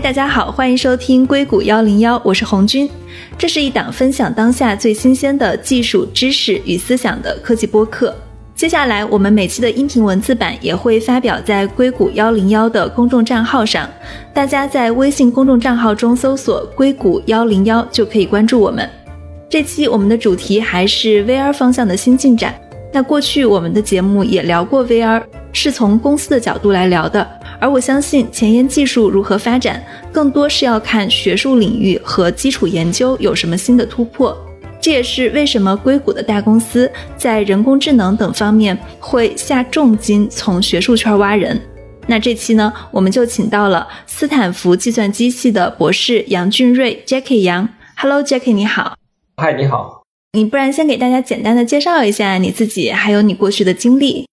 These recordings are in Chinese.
大家好，欢迎收听硅谷幺零幺，我是红军。这是一档分享当下最新鲜的技术知识与思想的科技播客。接下来，我们每期的音频文字版也会发表在硅谷幺零幺的公众账号上，大家在微信公众账号中搜索“硅谷幺零幺”就可以关注我们。这期我们的主题还是 VR 方向的新进展。那过去我们的节目也聊过 VR，是从公司的角度来聊的。而我相信前沿技术如何发展，更多是要看学术领域和基础研究有什么新的突破。这也是为什么硅谷的大公司在人工智能等方面会下重金从学术圈挖人。那这期呢，我们就请到了斯坦福计算机系的博士杨俊瑞 （Jackie 杨）。Hello，Jackie，你好。嗨，你好。你不然先给大家简单的介绍一下你自己，还有你过去的经历。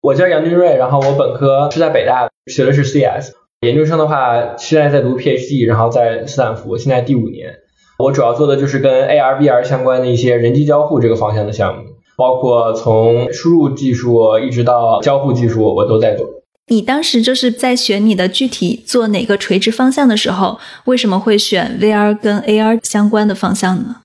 我叫杨俊瑞，然后我本科是在北大学的是 CS，研究生的话现在在读 PhD，然后在斯坦福，现在第五年。我主要做的就是跟 AR、VR 相关的一些人机交互这个方向的项目，包括从输入技术一直到交互技术，我都在做。你当时就是在选你的具体做哪个垂直方向的时候，为什么会选 VR 跟 AR 相关的方向呢？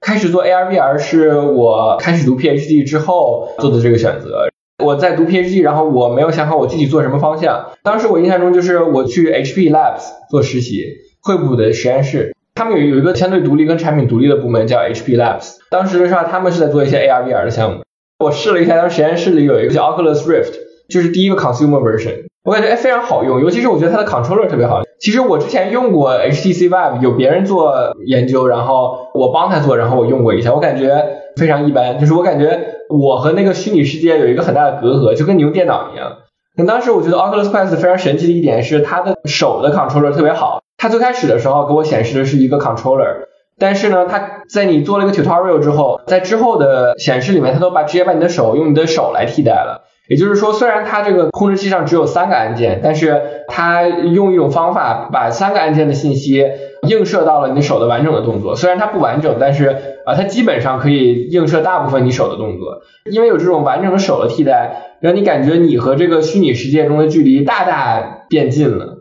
开始做 AR、VR 是我开始读 PhD 之后做的这个选择。我在读 PhD，然后我没有想好我具体做什么方向。当时我印象中就是我去 HP Labs 做实习，惠普的实验室，他们有有一个相对独立跟产品独立的部门叫 HP Labs。当时的话，他们是在做一些 AR、VR 的项目。我试了一下，当时实验室里有一个叫 Oculus Rift，就是第一个 consumer version，我感觉哎非常好用，尤其是我觉得它的 controller 特别好。其实我之前用过 HTC Vive，有别人做研究，然后我帮他做，然后我用过一下，我感觉非常一般，就是我感觉。我和那个虚拟世界有一个很大的隔阂，就跟你用电脑一样。那当时我觉得 Oculus Quest 非常神奇的一点是它的手的 controller 特别好。它最开始的时候给我显示的是一个 controller，但是呢，它在你做了一个 tutorial 之后，在之后的显示里面，它都把直接把你的手用你的手来替代了。也就是说，虽然它这个控制器上只有三个按键，但是它用一种方法把三个按键的信息映射到了你手的完整的动作。虽然它不完整，但是啊，它基本上可以映射大部分你手的动作。因为有这种完整的手的替代，让你感觉你和这个虚拟世界中的距离大大变近了。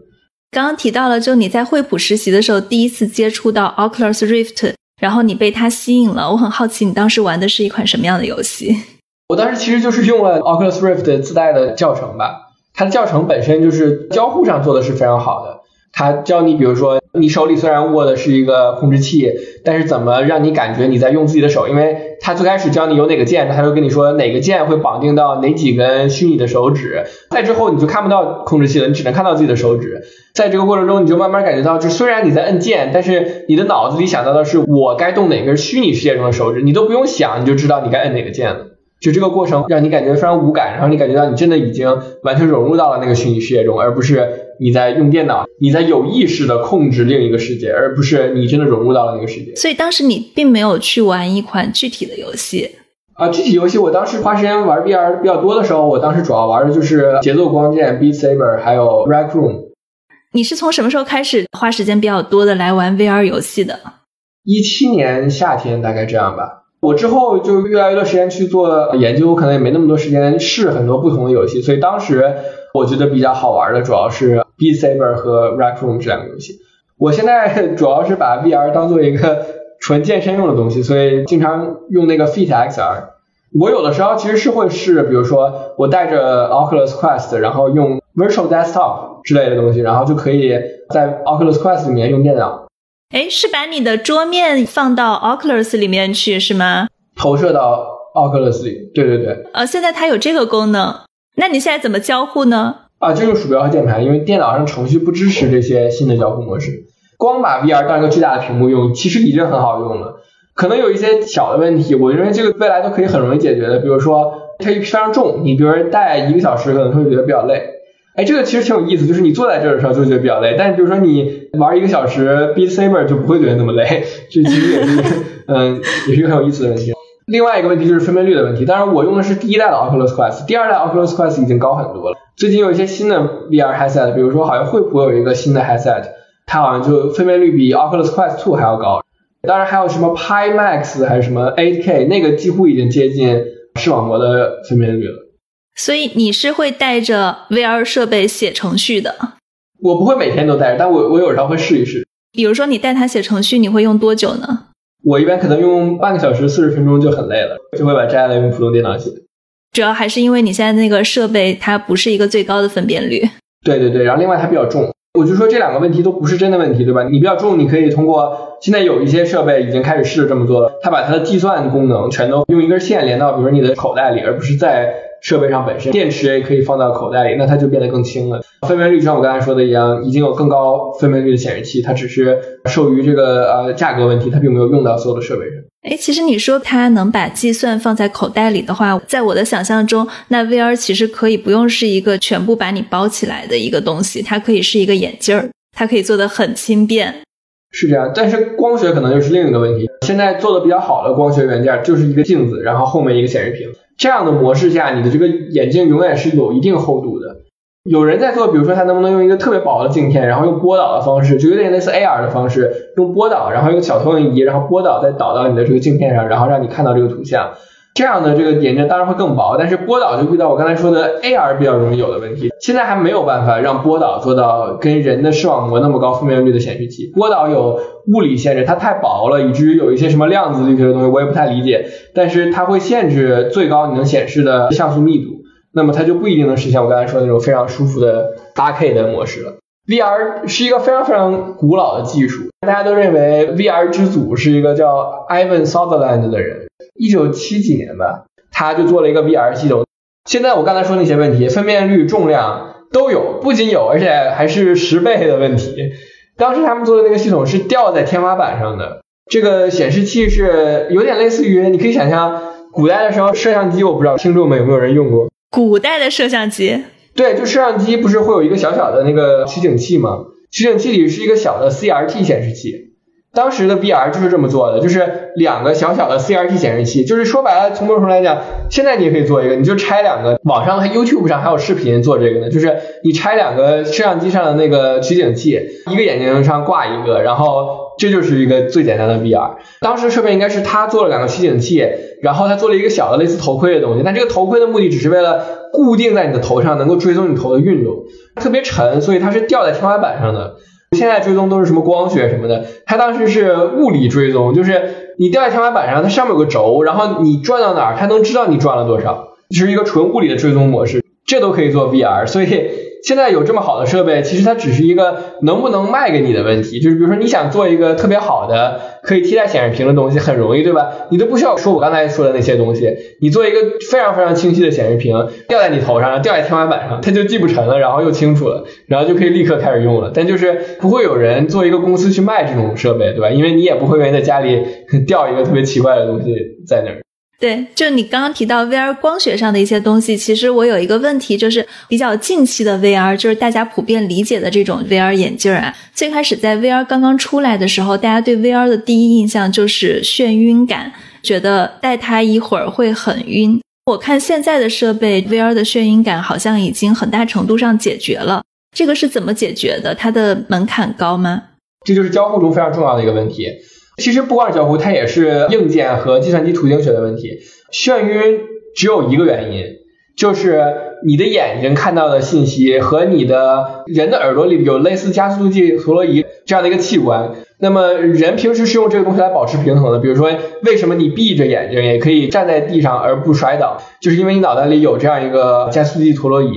刚刚提到了，就你在惠普实习的时候，第一次接触到 Oculus Rift，然后你被它吸引了。我很好奇，你当时玩的是一款什么样的游戏？我当时其实就是用了 Oculus Rift 自带的教程吧，它的教程本身就是交互上做的是非常好的。它教你，比如说你手里虽然握的是一个控制器，但是怎么让你感觉你在用自己的手？因为它最开始教你有哪个键，它会跟你说哪个键会绑定到哪几根虚拟的手指。再之后你就看不到控制器了，你只能看到自己的手指。在这个过程中，你就慢慢感觉到，就虽然你在摁键，但是你的脑子里想到的是我该动哪根虚拟世界中的手指，你都不用想，你就知道你该摁哪个键了。就这个过程让你感觉非常无感，然后你感觉到你真的已经完全融入到了那个虚拟世界中，而不是你在用电脑，你在有意识的控制另一个世界，而不是你真的融入到了那个世界。所以当时你并没有去玩一款具体的游戏啊，具体游戏我当时花时间玩 VR 比较多的时候，我当时主要玩的就是节奏光剑、Beat Saber 还有 Rec Room。你是从什么时候开始花时间比较多的来玩 VR 游戏的？一七年夏天大概这样吧。我之后就越来越多时间去做研究，可能也没那么多时间试很多不同的游戏，所以当时我觉得比较好玩的主要是 Beat Saber 和 Rec Room 这两个游戏。我现在 主要是把 VR 当做一个纯健身用的东西，所以经常用那个 Fit XR。我有的时候其实是会试，比如说我带着 Oculus Quest，然后用 Virtual Desktop 之类的东西，然后就可以在 Oculus Quest 里面用电脑。哎，是把你的桌面放到 Oculus 里面去是吗？投射到 Oculus 里，对对对。呃，现在它有这个功能，那你现在怎么交互呢？啊，就用鼠标和键盘，因为电脑上程序不支持这些新的交互模式。光把 VR 当一个巨大的屏幕用，其实已经很好用了。可能有一些小的问题，我认为这个未来都可以很容易解决的。比如说它一非常重，你比如说戴一个小时可能会觉得比较累。哎，这个其实挺有意思，就是你坐在这儿的时候就觉得比较累，但是比如说你玩一个小时 Beat Saber 就不会觉得那么累，这其实也是嗯，也是一个很有意思的问题。另外一个问题就是分辨率的问题，当然我用的是第一代的 Oculus Quest，第二代 Oculus Quest 已经高很多了。最近有一些新的 VR headset，比如说好像惠普有一个新的 headset，它好像就分辨率比 Oculus Quest Two 还要高。当然还有什么 Pimax 还是什么 8K，那个几乎已经接近视网膜的分辨率了。所以你是会带着 VR 设备写程序的？我不会每天都带着，但我我有时候会试一试。比如说你带它写程序，你会用多久呢？我一般可能用半个小时、四十分钟就很累了，就会把摘下来用普通电脑写。主要还是因为你现在那个设备它不是一个最高的分辨率。对对对，然后另外它比较重，我就说这两个问题都不是真的问题，对吧？你比较重，你可以通过现在有一些设备已经开始试着这么做了，它把它的计算功能全都用一根线连到，比如你的口袋里，而不是在。设备上本身电池也可以放到口袋里，那它就变得更轻了。分辨率就像我刚才说的一样，已经有更高分辨率的显示器，它只是受于这个呃价格问题，它并没有用到所有的设备上。哎，其实你说它能把计算放在口袋里的话，在我的想象中，那 VR 其实可以不用是一个全部把你包起来的一个东西，它可以是一个眼镜儿，它可以做的很轻便。是这样，但是光学可能又是另一个问题。现在做的比较好的光学元件就是一个镜子，然后后面一个显示屏。这样的模式下，你的这个眼镜永远是有一定厚度的。有人在做，比如说他能不能用一个特别薄的镜片，然后用波导的方式，就有点类似 AR 的方式，用波导，然后用小投影仪，然后波导再导到你的这个镜片上，然后让你看到这个图像。这样的这个眼镜当然会更薄，但是波导就遇到我刚才说的 AR 比较容易有的问题。现在还没有办法让波导做到跟人的视网膜那么高分辨率的显示器。波导有物理限制，它太薄了，以至于有一些什么量子力学的东西我也不太理解。但是它会限制最高你能显示的像素密度，那么它就不一定能实现我刚才说的那种非常舒服的 8K 的模式了。VR 是一个非常非常古老的技术，大家都认为 VR 之祖是一个叫 Ivan Sutherland 的人。一九七几年吧，他就做了一个 VR 系统。现在我刚才说那些问题，分辨率、重量都有，不仅有，而且还是十倍的问题。当时他们做的那个系统是吊在天花板上的，这个显示器是有点类似于，你可以想象古代的时候摄像机，我不知道听众们有没有人用过。古代的摄像机？对，就摄像机不是会有一个小小的那个取景器吗？取景器里是一个小的 CRT 显示器。当时的 VR 就是这么做的，就是两个小小的 CRT 显示器，就是说白了，从某种程度来讲，现在你也可以做一个，你就拆两个，网上和 YouTube 上还有视频做这个呢，就是你拆两个摄像机上的那个取景器，一个眼睛上挂一个，然后这就是一个最简单的 VR。当时设备应该是他做了两个取景器，然后他做了一个小的类似头盔的东西，但这个头盔的目的只是为了固定在你的头上，能够追踪你头的运动，特别沉，所以它是吊在天花板上的。现在追踪都是什么光学什么的，它当时是物理追踪，就是你掉在天花板上，它上面有个轴，然后你转到哪儿，它能知道你转了多少，就是一个纯物理的追踪模式，这都可以做 VR，所以。现在有这么好的设备，其实它只是一个能不能卖给你的问题。就是比如说你想做一个特别好的可以替代显示屏的东西，很容易，对吧？你都不需要说我刚才说的那些东西，你做一个非常非常清晰的显示屏，掉在你头上，掉在天花板上，它就既不沉了，然后又清楚了，然后就可以立刻开始用了。但就是不会有人做一个公司去卖这种设备，对吧？因为你也不会愿意在家里掉一个特别奇怪的东西在那儿。对，就你刚刚提到 VR 光学上的一些东西，其实我有一个问题，就是比较近期的 VR，就是大家普遍理解的这种 VR 眼镜啊。最开始在 VR 刚刚出来的时候，大家对 VR 的第一印象就是眩晕感，觉得戴它一会儿会很晕。我看现在的设备，VR 的眩晕感好像已经很大程度上解决了。这个是怎么解决的？它的门槛高吗？这就是交互中非常重要的一个问题。其实不光是交互，它也是硬件和计算机图形学的问题。眩晕只有一个原因，就是你的眼睛看到的信息和你的人的耳朵里有类似加速度计陀螺仪这样的一个器官。那么人平时是用这个东西来保持平衡的。比如说，为什么你闭着眼睛也可以站在地上而不摔倒？就是因为你脑袋里有这样一个加速度计陀螺仪。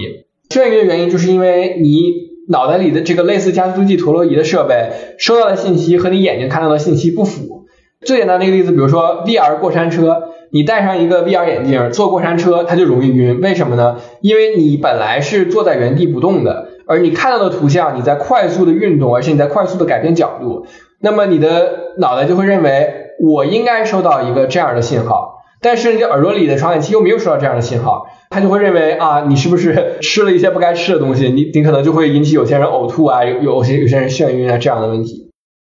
眩晕的原因就是因为你。脑袋里的这个类似加速度计陀螺仪的设备收到的信息和你眼睛看到的信息不符。最简单的一个例子，比如说 VR 过山车，你戴上一个 VR 眼镜坐过山车，它就容易晕。为什么呢？因为你本来是坐在原地不动的，而你看到的图像你在快速的运动，而且你在快速的改变角度，那么你的脑袋就会认为我应该收到一个这样的信号。但是你耳朵里的传感器又没有收到这样的信号，他就会认为啊，你是不是吃了一些不该吃的东西？你你可能就会引起有些人呕吐啊，有有些有些人眩晕啊这样的问题。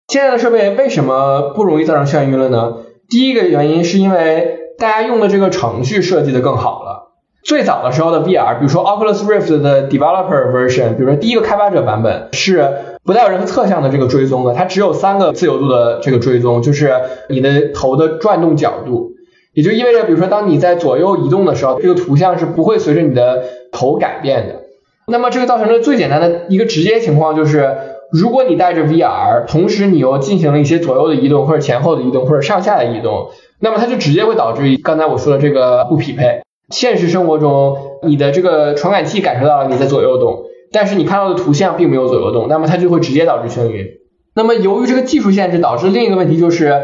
现在的设备为什么不容易造成眩晕了呢？第一个原因是因为大家用的这个程序设计的更好了。最早的时候的 VR，比如说 Oculus Rift 的 Developer Version，比如说第一个开发者版本是不带有任何侧向的这个追踪的，它只有三个自由度的这个追踪，就是你的头的转动角度。也就意味着，比如说，当你在左右移动的时候，这个图像是不会随着你的头改变的。那么这个造成的最简单的一个直接情况就是，如果你戴着 VR，同时你又进行了一些左右的移动，或者前后的移动，或者上下的移动，那么它就直接会导致刚才我说的这个不匹配。现实生活中，你的这个传感器感受到了你在左右动，但是你看到的图像并没有左右动，那么它就会直接导致眩晕。那么由于这个技术限制，导致另一个问题就是，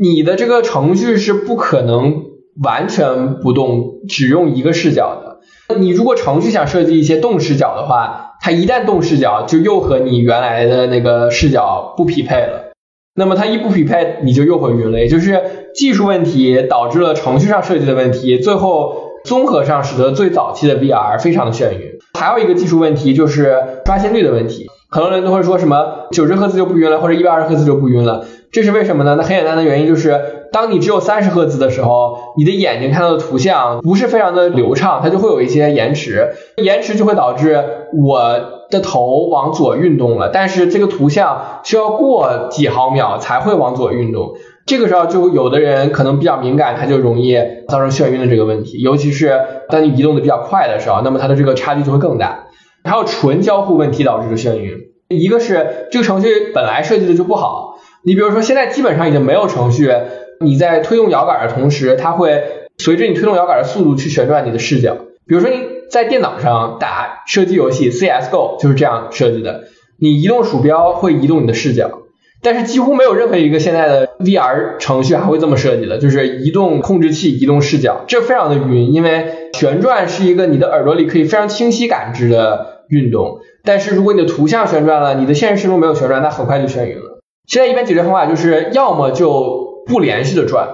你的这个程序是不可能完全不动，只用一个视角的。你如果程序想设计一些动视角的话，它一旦动视角就又和你原来的那个视角不匹配了。那么它一不匹配，你就又会晕了。也就是技术问题导致了程序上设计的问题，最后综合上使得最早期的 VR 非常的眩晕。还有一个技术问题就是刷新率的问题，很多人都会说什么九十赫兹就不晕了，或者一百二十赫兹就不晕了。这是为什么呢？那很简单的原因就是，当你只有三十赫兹的时候，你的眼睛看到的图像不是非常的流畅，它就会有一些延迟，延迟就会导致我的头往左运动了，但是这个图像需要过几毫秒才会往左运动，这个时候就有的人可能比较敏感，他就容易造成眩晕的这个问题，尤其是当你移动的比较快的时候，那么它的这个差距就会更大。还有纯交互问题导致的眩晕，一个是这个程序本来设计的就不好。你比如说，现在基本上已经没有程序，你在推动摇杆的同时，它会随着你推动摇杆的速度去旋转你的视角。比如说你在电脑上打射击游戏，CS:GO 就是这样设计的，你移动鼠标会移动你的视角。但是几乎没有任何一个现在的 VR 程序还会这么设计的，就是移动控制器移动视角，这非常的晕，因为旋转是一个你的耳朵里可以非常清晰感知的运动，但是如果你的图像旋转了，你的现实生活中没有旋转，那很快就眩晕了。现在一般解决方法就是要么就不连续的转，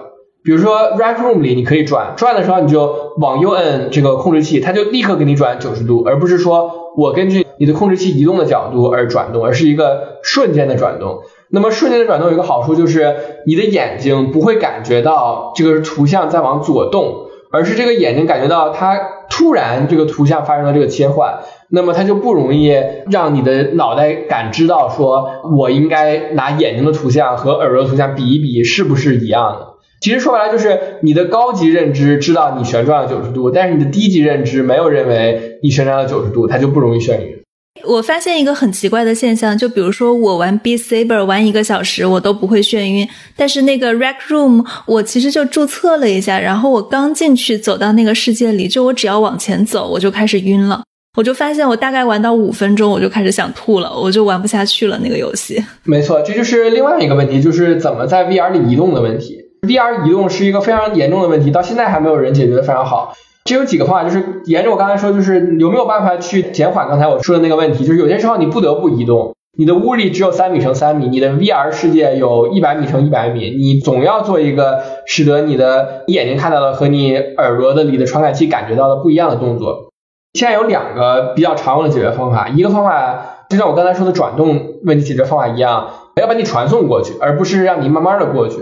比如说 Rec Room 里你可以转，转的时候你就往右摁这个控制器，它就立刻给你转九十度，而不是说我根据你的控制器移动的角度而转动，而是一个瞬间的转动。那么瞬间的转动有一个好处就是你的眼睛不会感觉到这个图像在往左动。而是这个眼睛感觉到它突然这个图像发生了这个切换，那么它就不容易让你的脑袋感知到说，我应该拿眼睛的图像和耳朵的图像比一比是不是一样的。其实说白了就是你的高级认知知道你旋转了九十度，但是你的低级认知没有认为你旋转了九十度，它就不容易眩晕。我发现一个很奇怪的现象，就比如说我玩 B Saber 玩一个小时，我都不会眩晕。但是那个 Rec Room，我其实就注册了一下，然后我刚进去走到那个世界里，就我只要往前走，我就开始晕了。我就发现我大概玩到五分钟，我就开始想吐了，我就玩不下去了那个游戏。没错，这就是另外一个问题，就是怎么在 VR 里移动的问题。VR 移动是一个非常严重的问题，到现在还没有人解决的非常好。这有几个方法，就是沿着我刚才说，就是有没有办法去减缓刚才我说的那个问题，就是有些时候你不得不移动，你的屋里只有三米乘三米，你的 VR 世界有一百米乘一百米，你总要做一个使得你的眼睛看到的和你耳朵的里的传感器感觉到的不一样的动作。现在有两个比较常用的解决方法，一个方法就像我刚才说的转动问题解决方法一样，要把你传送过去，而不是让你慢慢的过去。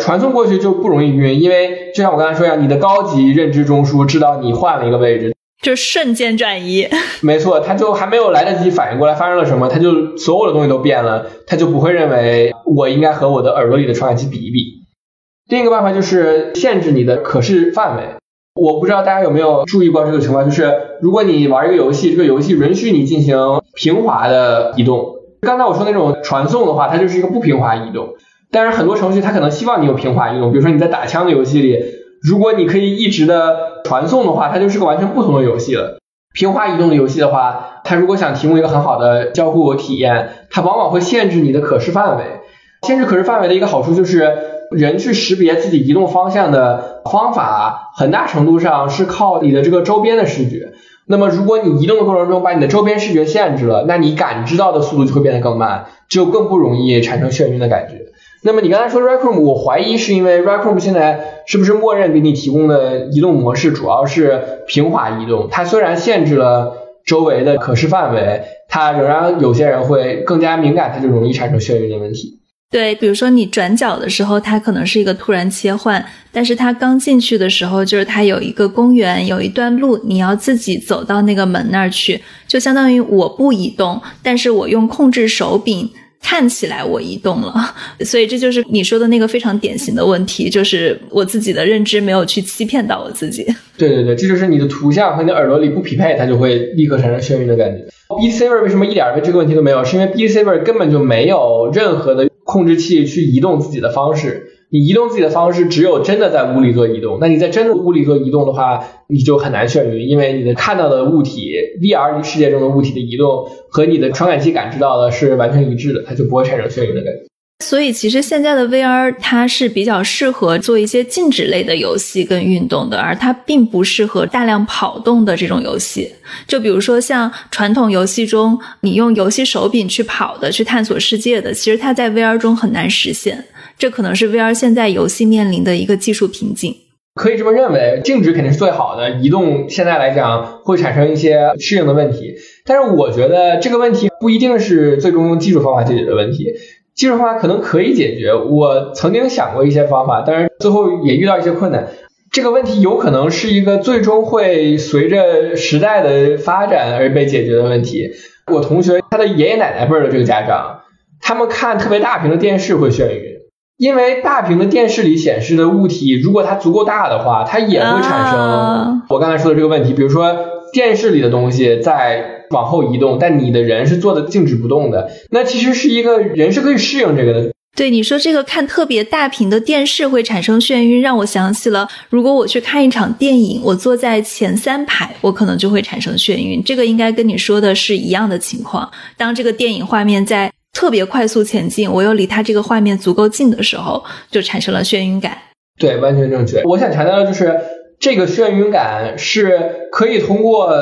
传送过去就不容易晕，因为就像我刚才说一样，你的高级认知中枢知道你换了一个位置，就瞬间转移。没错，他就还没有来得及反应过来发生了什么，他就所有的东西都变了，他就不会认为我应该和我的耳朵里的传感器比一比。另一个办法就是限制你的可视范围。我不知道大家有没有注意过这个情况，就是如果你玩一个游戏，这个游戏允许你进行平滑的移动，刚才我说那种传送的话，它就是一个不平滑移动。但是很多程序它可能希望你有平滑移动，比如说你在打枪的游戏里，如果你可以一直的传送的话，它就是个完全不同的游戏了。平滑移动的游戏的话，它如果想提供一个很好的交互体验，它往往会限制你的可视范围。限制可视范围的一个好处就是，人去识别自己移动方向的方法，很大程度上是靠你的这个周边的视觉。那么如果你移动的过程中把你的周边视觉限制了，那你感知到的速度就会变得更慢，就更不容易产生眩晕的感觉。那么你刚才说 Rec Room，我怀疑是因为 Rec Room 现在是不是默认给你提供的移动模式主要是平滑移动？它虽然限制了周围的可视范围，它仍然有些人会更加敏感，它就容易产生眩晕的问题。对，比如说你转角的时候，它可能是一个突然切换，但是它刚进去的时候，就是它有一个公园，有一段路，你要自己走到那个门那儿去，就相当于我不移动，但是我用控制手柄。看起来我移动了，所以这就是你说的那个非常典型的问题，就是我自己的认知没有去欺骗到我自己。对对对，这就是你的图像和你的耳朵里不匹配，它就会立刻产生眩晕的感觉。BServer 为什么一点这个问题都没有？是因为 BServer 根本就没有任何的控制器去移动自己的方式。你移动自己的方式只有真的在屋里做移动。那你在真的屋里做移动的话，你就很难眩晕，因为你的看到的物体，VR 世界中的物体的移动和你的传感器感知到的是完全一致的，它就不会产生眩晕的感觉。所以其实现在的 VR 它是比较适合做一些静止类的游戏跟运动的，而它并不适合大量跑动的这种游戏。就比如说像传统游戏中，你用游戏手柄去跑的、去探索世界的，其实它在 VR 中很难实现。这可能是 VR 现在游戏面临的一个技术瓶颈。可以这么认为，静止肯定是最好的，移动现在来讲会产生一些适应的问题。但是我觉得这个问题不一定是最终用技术方法解决的问题。技术方法可能可以解决，我曾经想过一些方法，但是最后也遇到一些困难。这个问题有可能是一个最终会随着时代的发展而被解决的问题。我同学他的爷爷奶奶辈的这个家长，他们看特别大屏的电视会眩晕，因为大屏的电视里显示的物体，如果它足够大的话，它也会产生我刚才说的这个问题。比如说电视里的东西在。往后移动，但你的人是坐的静止不动的，那其实是一个人是可以适应这个的。对你说这个看特别大屏的电视会产生眩晕，让我想起了如果我去看一场电影，我坐在前三排，我可能就会产生眩晕。这个应该跟你说的是一样的情况。当这个电影画面在特别快速前进，我又离它这个画面足够近的时候，就产生了眩晕感。对，完全正确。我想强调的就是，这个眩晕感是可以通过。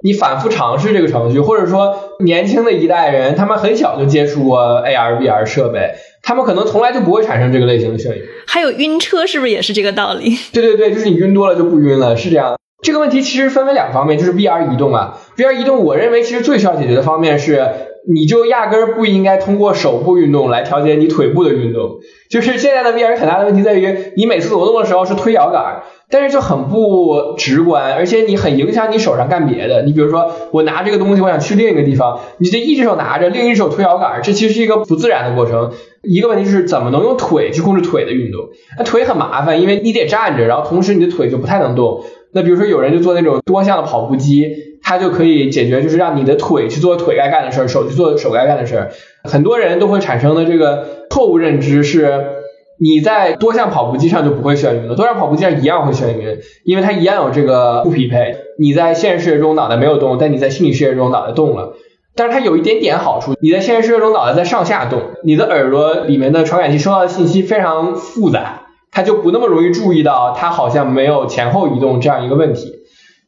你反复尝试这个程序，或者说年轻的一代人，他们很小就接触过 AR、VR 设备，他们可能从来就不会产生这个类型的眩晕。还有晕车，是不是也是这个道理？对对对，就是你晕多了就不晕了，是这样。这个问题其实分为两方面，就是 VR 移动啊，VR 移动，我认为其实最需要解决的方面是，你就压根儿不应该通过手部运动来调节你腿部的运动。就是现在的 VR 很大的问题在于，你每次挪动的时候是推摇杆。但是就很不直观，而且你很影响你手上干别的。你比如说，我拿这个东西，我想去另一个地方，你这一只手拿着，另一只手推摇杆，这其实是一个不自然的过程。一个问题就是怎么能用腿去控制腿的运动？那腿很麻烦，因为你得站着，然后同时你的腿就不太能动。那比如说有人就做那种多项的跑步机，它就可以解决，就是让你的腿去做腿该干的事儿，手去做手该干的事儿。很多人都会产生的这个错误认知是。你在多项跑步机上就不会眩晕了，多项跑步机上一样会眩晕，因为它一样有这个不匹配。你在现实世界中脑袋没有动，但你在虚拟世界中脑袋动了。但是它有一点点好处，你在现实世界中脑袋在上下动，你的耳朵里面的传感器收到的信息非常复杂，它就不那么容易注意到它好像没有前后移动这样一个问题。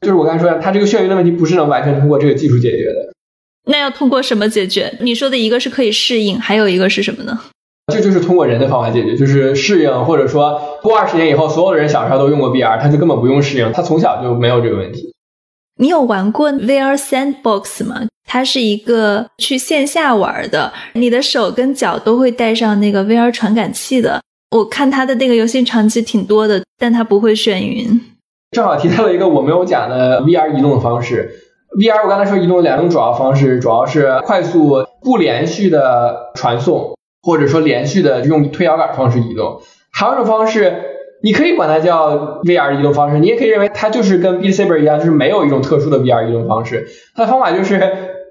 就是我刚才说的，它这个眩晕的问题不是能完全通过这个技术解决的。那要通过什么解决？你说的一个是可以适应，还有一个是什么呢？这就是通过人的方法解决，就是适应，或者说过二十年以后，所有的人小时候都用过 VR，他就根本不用适应，他从小就没有这个问题。你有玩过 VR Sandbox 吗？它是一个去线下玩的，你的手跟脚都会带上那个 VR 传感器的。我看它的那个游戏场景挺多的，但它不会眩晕。正好提到了一个我没有讲的 VR 移动的方式。VR 我刚才说移动两种主要方式，主要是快速不连续的传送。或者说连续的用推摇杆方式移动，还有一种方式，你可以管它叫 VR 移动方式，你也可以认为它就是跟 b e a Saber 一样，就是没有一种特殊的 VR 移动方式。它的方法就是，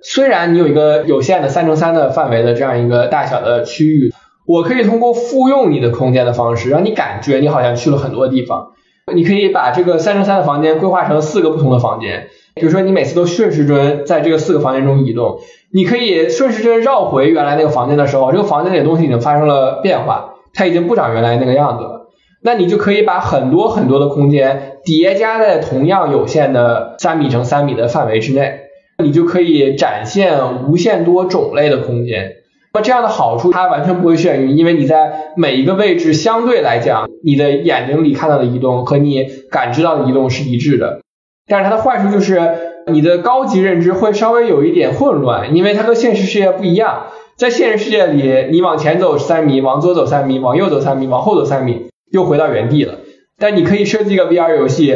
虽然你有一个有限的三乘三的范围的这样一个大小的区域，我可以通过复用你的空间的方式，让你感觉你好像去了很多地方。你可以把这个三乘三的房间规划成四个不同的房间，比如说你每次都顺时针在这个四个房间中移动。你可以顺时针绕回原来那个房间的时候，这个房间里的东西已经发生了变化，它已经不长原来那个样子了。那你就可以把很多很多的空间叠加在同样有限的三米乘三米的范围之内，你就可以展现无限多种类的空间。那这样的好处，它完全不会眩晕，因为你在每一个位置相对来讲，你的眼睛里看到的移动和你感知到的移动是一致的。但是它的坏处就是。你的高级认知会稍微有一点混乱，因为它和现实世界不一样。在现实世界里，你往前走三米，往左走三米，往右走三米，往后走三米，又回到原地了。但你可以设计一个 VR 游戏，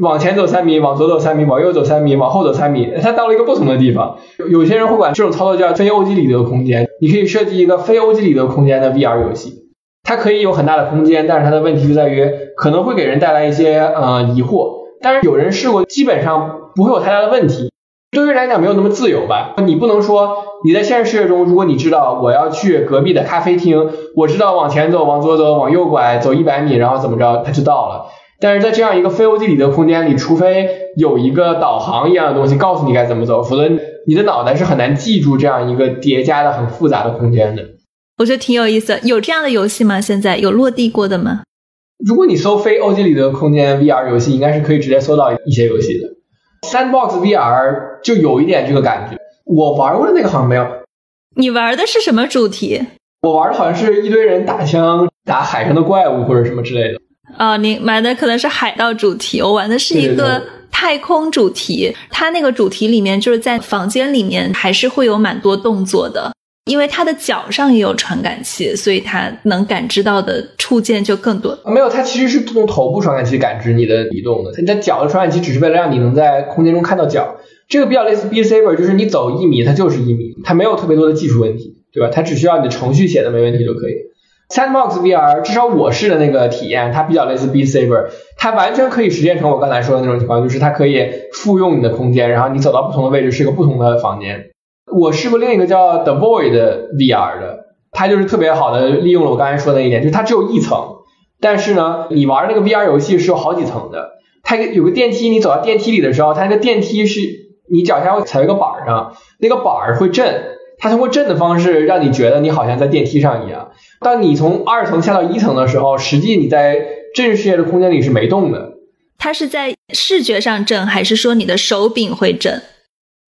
往前走三米，往左走三米，往右走三米，往后走三米，它到了一个不同的地方。有些人会管这种操作叫非欧几里得空间。你可以设计一个非欧几里得空间的 VR 游戏。它可以有很大的空间，但是它的问题就在于可能会给人带来一些呃疑惑。但是有人试过，基本上不会有太大的问题。对于来讲没有那么自由吧？你不能说你在现实世界中，如果你知道我要去隔壁的咖啡厅，我知道往前走、往左走、往右拐，走一百米，然后怎么着，它就到了。但是在这样一个非欧几里得空间里，除非有一个导航一样的东西告诉你该怎么走，否则你的脑袋是很难记住这样一个叠加的很复杂的空间的。我觉得挺有意思，有这样的游戏吗？现在有落地过的吗？如果你搜非欧几里得空间 VR 游戏，应该是可以直接搜到一些游戏的。Sandbox VR 就有一点这个感觉，我玩过的那个好像没有。你玩的是什么主题？我玩的好像是一堆人打枪打海上的怪物或者什么之类的。哦，你玩的可能是海盗主题，我玩的是一个太空主题。它那个主题里面就是在房间里面还是会有蛮多动作的。因为它的脚上也有传感器，所以它能感知到的触键就更多。没有，它其实是用头部传感器感知你的移动的。它的脚的传感器只是为了让你能在空间中看到脚。这个比较类似 Beat Saber，就是你走一米，它就是一米，它没有特别多的技术问题，对吧？它只需要你的程序写的没问题就可以。Sandbox VR，至少我试的那个体验，它比较类似 Beat Saber，它完全可以实现成我刚才说的那种情况，就是它可以复用你的空间，然后你走到不同的位置是一个不同的房间。我试过另一个叫 The Void VR 的，它就是特别好的利用了我刚才说的一点，就是它只有一层，但是呢，你玩那个 VR 游戏是有好几层的。它有个电梯，你走到电梯里的时候，它那个电梯是你脚下会踩一个板上，那个板儿会震，它通过震的方式让你觉得你好像在电梯上一样。当你从二层下到一层的时候，实际你在真实世界的空间里是没动的。它是在视觉上震，还是说你的手柄会震？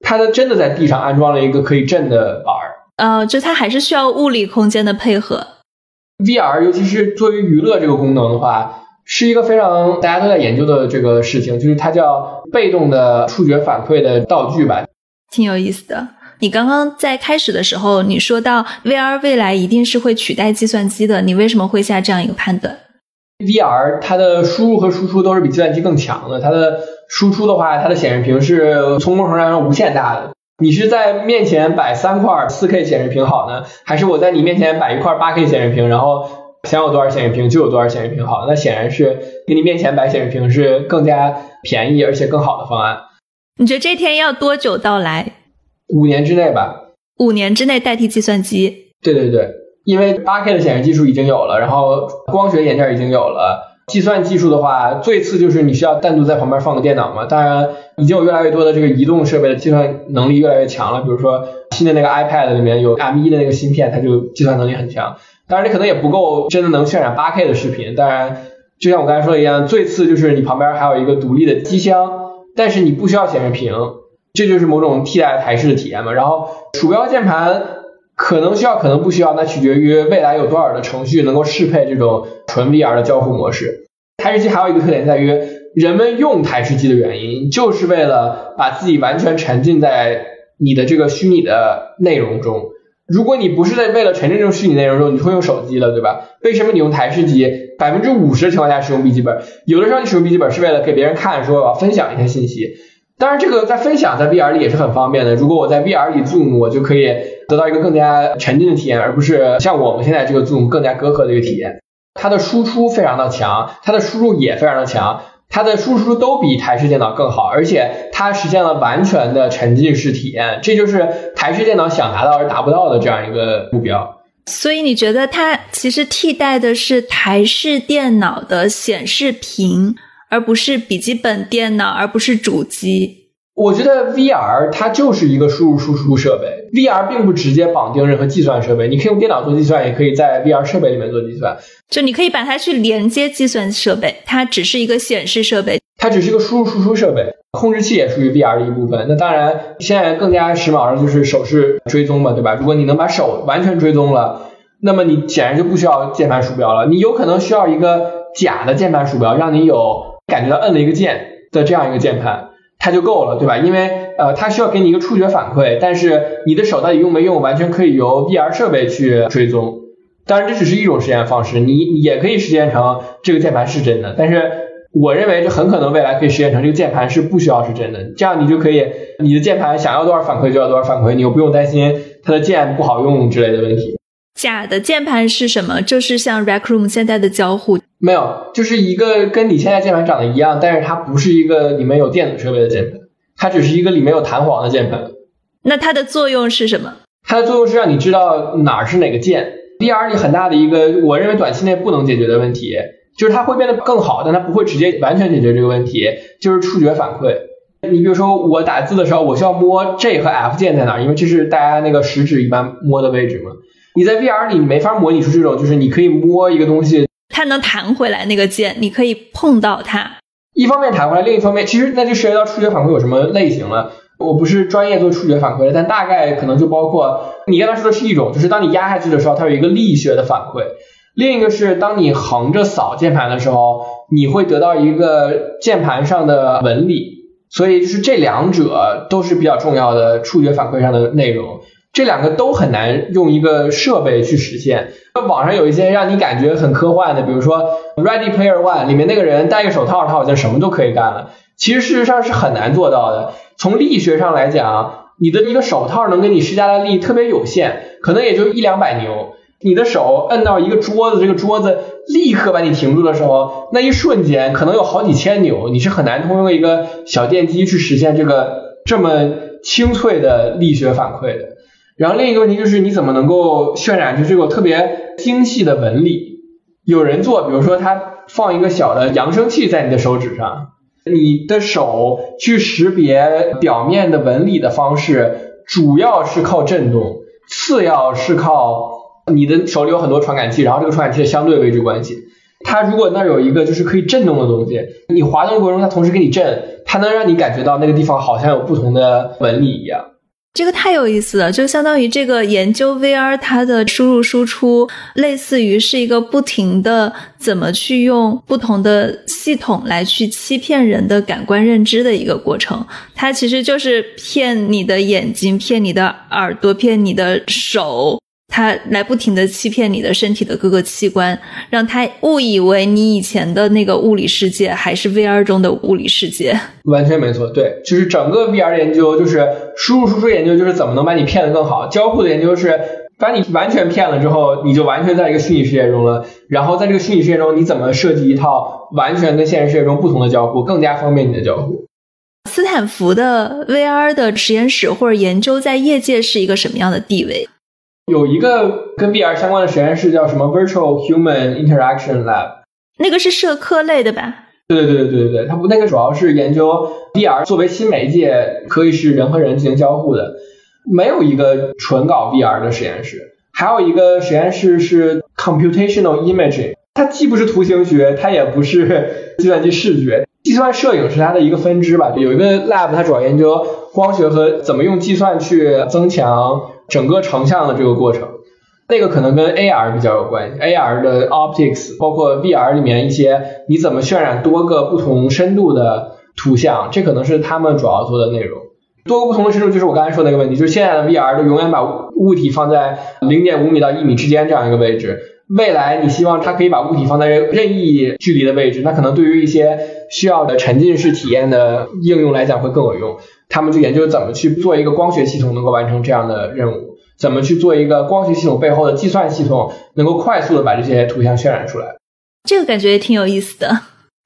它的真的在地上安装了一个可以震的板儿，呃，就它还是需要物理空间的配合。VR 尤其是作为娱乐这个功能的话，是一个非常大家都在研究的这个事情，就是它叫被动的触觉反馈的道具吧，挺有意思的。你刚刚在开始的时候，你说到 VR 未来一定是会取代计算机的，你为什么会下这样一个判断？VR 它的输入和输出都是比计算机更强的，它的。输出的话，它的显示屏是从某种程度上说无限大的。你是在面前摆三块 4K 显示屏好呢，还是我在你面前摆一块 8K 显示屏，然后想有多少显示屏就有多少显示屏好？那显然是给你面前摆显示屏是更加便宜而且更好的方案。你觉得这天要多久到来？五年之内吧。五年之内代替计算机？对对对，因为 8K 的显示技术已经有了，然后光学眼镜已经有了。计算技术的话，最次就是你需要单独在旁边放个电脑嘛。当然，已经有越来越多的这个移动设备的计算能力越来越强了。比如说新的那个 iPad 里面有 M1 的那个芯片，它就计算能力很强。当然，你可能也不够真的能渲染 8K 的视频。当然，就像我刚才说的一样，最次就是你旁边还有一个独立的机箱，但是你不需要显示屏，这就是某种替代台式的体验嘛。然后鼠标键盘可能需要，可能不需要，那取决于未来有多少的程序能够适配这种。纯 VR 的交互模式，台式机还有一个特点在于，人们用台式机的原因，就是为了把自己完全沉浸在你的这个虚拟的内容中。如果你不是在为了沉浸这种虚拟内容中，你会用手机了，对吧？为什么你用台式机？百分之五十的情况下使用笔记本，有的时候你使用笔记本是为了给别人看，说我要分享一些信息。当然，这个在分享在 VR 里也是很方便的。如果我在 VR 里 Zoom，我就可以得到一个更加沉浸的体验，而不是像我们现在这个 Zoom 更加隔阂的一个体验。它的输出非常的强，它的输入也非常的强，它的输出都比台式电脑更好，而且它实现了完全的沉浸式体验，这就是台式电脑想达到而达不到的这样一个目标。所以你觉得它其实替代的是台式电脑的显示屏，而不是笔记本电脑，而不是主机。我觉得 VR 它就是一个输入输出设备，VR 并不直接绑定任何计算设备，你可以用电脑做计算，也可以在 VR 设备里面做计算。就你可以把它去连接计算设备，它只是一个显示设备，它只是一个输入输出设备。控制器也属于 VR 的一部分。那当然，现在更加时髦的就是手势追踪嘛，对吧？如果你能把手完全追踪了，那么你显然就不需要键盘鼠标了。你有可能需要一个假的键盘鼠标，让你有感觉到摁了一个键的这样一个键盘。它就够了，对吧？因为呃，它需要给你一个触觉反馈，但是你的手到底用没用，完全可以由 VR 设备去追踪。当然，这只是一种实验方式，你也可以实现成这个键盘是真的。但是我认为这很可能未来可以实现成这个键盘是不需要是真的，这样你就可以你的键盘想要多少反馈就要多少反馈，你又不用担心它的键不好用之类的问题。假的键盘是什么？就是像 Rec Room 现在的交互，没有，就是一个跟你现在键盘长得一样，但是它不是一个里面有电子设备的键盘，它只是一个里面有弹簧的键盘。那它的作用是什么？它的作用是让你知道哪儿是哪个键。VR 里很大的一个，我认为短期内不能解决的问题，就是它会变得更好，但它不会直接完全解决这个问题，就是触觉反馈。你比如说我打字的时候，我需要摸 J 和 F 键在哪儿，因为这是大家那个食指一般摸的位置嘛。你在 VR 里你没法模拟出这种，就是你可以摸一个东西，它能弹回来那个键，你可以碰到它。一方面弹回来，另一方面其实那就涉及到触觉反馈有什么类型了。我不是专业做触觉反馈的，但大概可能就包括你刚才说的是一种，就是当你压下去的时候，它有一个力学的反馈；另一个是当你横着扫键盘的时候，你会得到一个键盘上的纹理。所以就是这两者都是比较重要的触觉反馈上的内容。这两个都很难用一个设备去实现。那网上有一些让你感觉很科幻的，比如说《Ready Player One》里面那个人戴个手套，他好像什么都可以干了。其实事实上是很难做到的。从力学上来讲，你的一个手套能给你施加的力特别有限，可能也就一两百牛。你的手摁到一个桌子，这个桌子立刻把你停住的时候，那一瞬间可能有好几千牛，你是很难通过一个小电机去实现这个这么清脆的力学反馈的。然后另一个问题就是你怎么能够渲染出这个特别精细的纹理？有人做，比如说他放一个小的扬声器在你的手指上，你的手去识别表面的纹理的方式，主要是靠震动，次要是靠你的手里有很多传感器，然后这个传感器的相对位置关系。它如果那儿有一个就是可以震动的东西，你滑动过程中它同时给你震，它能让你感觉到那个地方好像有不同的纹理一样。这个太有意思了，就相当于这个研究 VR 它的输入输出，类似于是一个不停的怎么去用不同的系统来去欺骗人的感官认知的一个过程。它其实就是骗你的眼睛，骗你的耳朵，骗你的手。它来不停的欺骗你的身体的各个器官，让他误以为你以前的那个物理世界还是 VR 中的物理世界。完全没错，对，就是整个 VR 研究，就是输入输出研究，就是怎么能把你骗得更好。交互的研究是把你完全骗了之后，你就完全在一个虚拟世界中了。然后在这个虚拟世界中，你怎么设计一套完全跟现实世界中不同的交互，更加方便你的交互？斯坦福的 VR 的实验室或者研究在业界是一个什么样的地位？有一个跟 VR 相关的实验室叫什么 Virtual Human Interaction Lab，那个是社科类的吧？对对对对对对，它不那个主要是研究 VR 作为新媒介可以是人和人进行交互的，没有一个纯搞 VR 的实验室，还有一个实验室是 Computational Imaging，它既不是图形学，它也不是计算机视觉，计算摄影是它的一个分支吧。有一个 lab，它主要研究光学和怎么用计算去增强。整个成像的这个过程，那个可能跟 AR 比较有关系，AR 的 optics，包括 VR 里面一些你怎么渲染多个不同深度的图像，这可能是他们主要做的内容。多个不同的深度就是我刚才说那个问题，就是现在的 VR 都永远把物体放在零点五米到一米之间这样一个位置，未来你希望它可以把物体放在任意距离的位置，那可能对于一些需要的沉浸式体验的应用来讲会更有用。他们就研究怎么去做一个光学系统能够完成这样的任务，怎么去做一个光学系统背后的计算系统能够快速的把这些图像渲染出来。这个感觉也挺有意思的。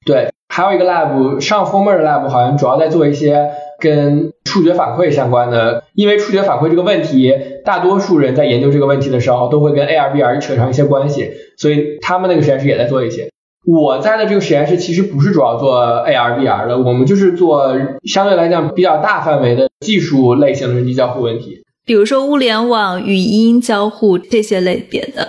对，还有一个 lab 上封面的 lab 好像主要在做一些跟触觉反馈相关的，因为触觉反馈这个问题，大多数人在研究这个问题的时候都会跟 AR、VR 扯上一些关系，所以他们那个实验室也在做一些。我在的这个实验室其实不是主要做 AR VR 的，我们就是做相对来讲比较大范围的技术类型的人机交互问题，比如说物联网、语音交互这些类别的。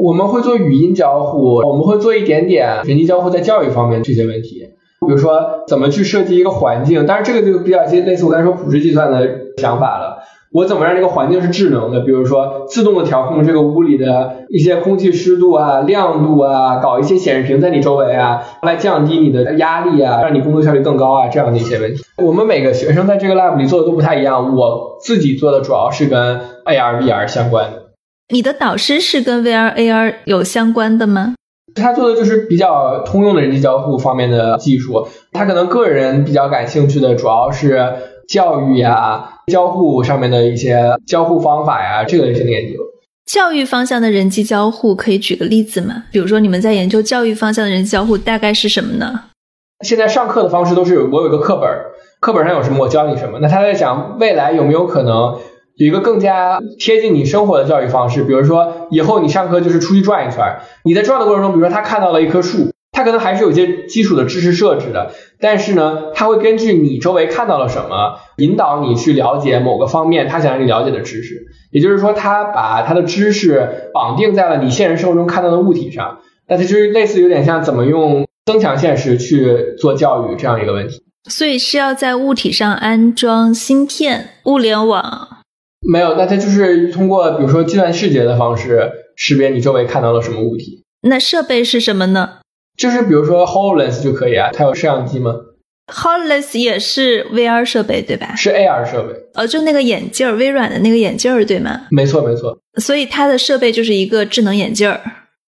我们会做语音交互，我们会做一点点人机交互在教育方面这些问题，比如说怎么去设计一个环境，但是这个就比较接类似我刚才说普适计算的想法了。我怎么让这个环境是智能的？比如说自动的调控这个屋里的一些空气湿度啊、亮度啊，搞一些显示屏在你周围啊，来降低你的压力啊，让你工作效率更高啊，这样的一些问题。我们每个学生在这个 lab 里做的都不太一样。我自己做的主要是跟 AR、VR 相关的。你的导师是跟 VR、AR 有相关的吗？他做的就是比较通用的人机交互方面的技术。他可能个人比较感兴趣的主要是教育呀、交互上面的一些交互方法呀，这个类型的研究。教育方向的人机交互可以举个例子吗？比如说你们在研究教育方向的人机交互，大概是什么呢？现在上课的方式都是我有一个课本，课本上有什么我教你什么。那他在讲未来有没有可能有一个更加贴近你生活的教育方式？比如说以后你上课就是出去转一圈，你在转的过程中，比如说他看到了一棵树。他可能还是有一些基础的知识设置的，但是呢，它会根据你周围看到了什么，引导你去了解某个方面他想让你了解的知识。也就是说，它把它的知识绑定在了你现实生活中看到的物体上。那它就是类似有点像怎么用增强现实去做教育这样一个问题。所以是要在物体上安装芯片、物联网？没有，那它就是通过比如说计算视觉的方式识别你周围看到了什么物体。那设备是什么呢？就是比如说 Hololens 就可以啊，它有摄像机吗？Hololens 也是 VR 设备对吧？是 AR 设备，呃，就那个眼镜儿，微软的那个眼镜儿对吗？没错没错。所以它的设备就是一个智能眼镜儿。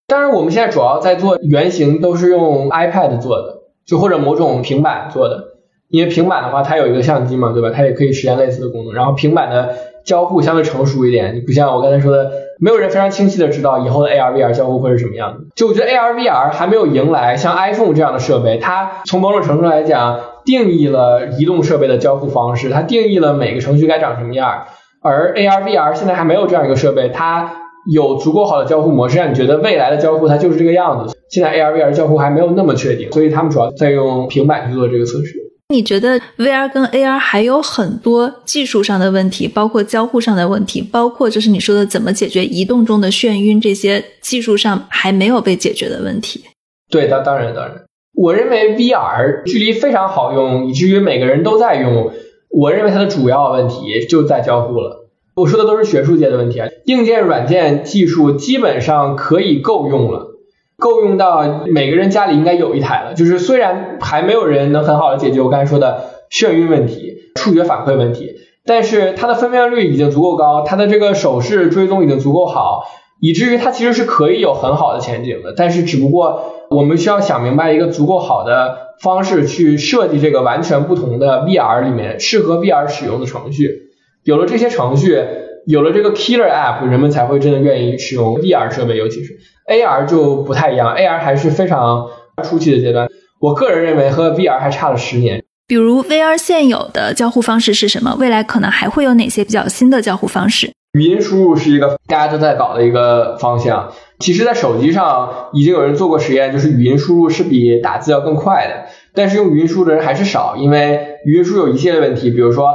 当然，我们现在主要在做原型，都是用 iPad 做的，就或者某种平板做的。因为平板的话，它有一个相机嘛，对吧？它也可以实现类似的功能。然后平板的交互相对成熟一点，你不像我刚才说的。没有人非常清晰的知道以后的 AR VR 交互会是什么样的。就我觉得 AR VR 还没有迎来像 iPhone 这样的设备，它从某种程度来讲定义了移动设备的交互方式，它定义了每个程序该长什么样。而 AR VR 现在还没有这样一个设备，它有足够好的交互模式，让你觉得未来的交互它就是这个样子。现在 AR VR 交互还没有那么确定，所以他们主要在用平板去做这个测试。你觉得 VR 跟 AR 还有很多技术上的问题，包括交互上的问题，包括就是你说的怎么解决移动中的眩晕这些技术上还没有被解决的问题。对，当当然当然，我认为 VR 距离非常好用，以至于每个人都在用。我认为它的主要问题就在交互了。我说的都是学术界的问题啊，硬件、软件技术基本上可以够用了。够用到每个人家里应该有一台了，就是虽然还没有人能很好的解决我刚才说的眩晕问题、触觉反馈问题，但是它的分辨率已经足够高，它的这个手势追踪已经足够好，以至于它其实是可以有很好的前景的。但是只不过我们需要想明白一个足够好的方式去设计这个完全不同的 VR 里面适合 VR 使用的程序，有了这些程序。有了这个 killer app，人们才会真的愿意使用 VR 设备，尤其是 AR 就不太一样，AR 还是非常初期的阶段。我个人认为和 VR 还差了十年。比如 VR 现有的交互方式是什么？未来可能还会有哪些比较新的交互方式？语音输入是一个大家都在搞的一个方向。其实，在手机上已经有人做过实验，就是语音输入是比打字要更快的，但是用语音输入的人还是少，因为语音输入有一系列问题，比如说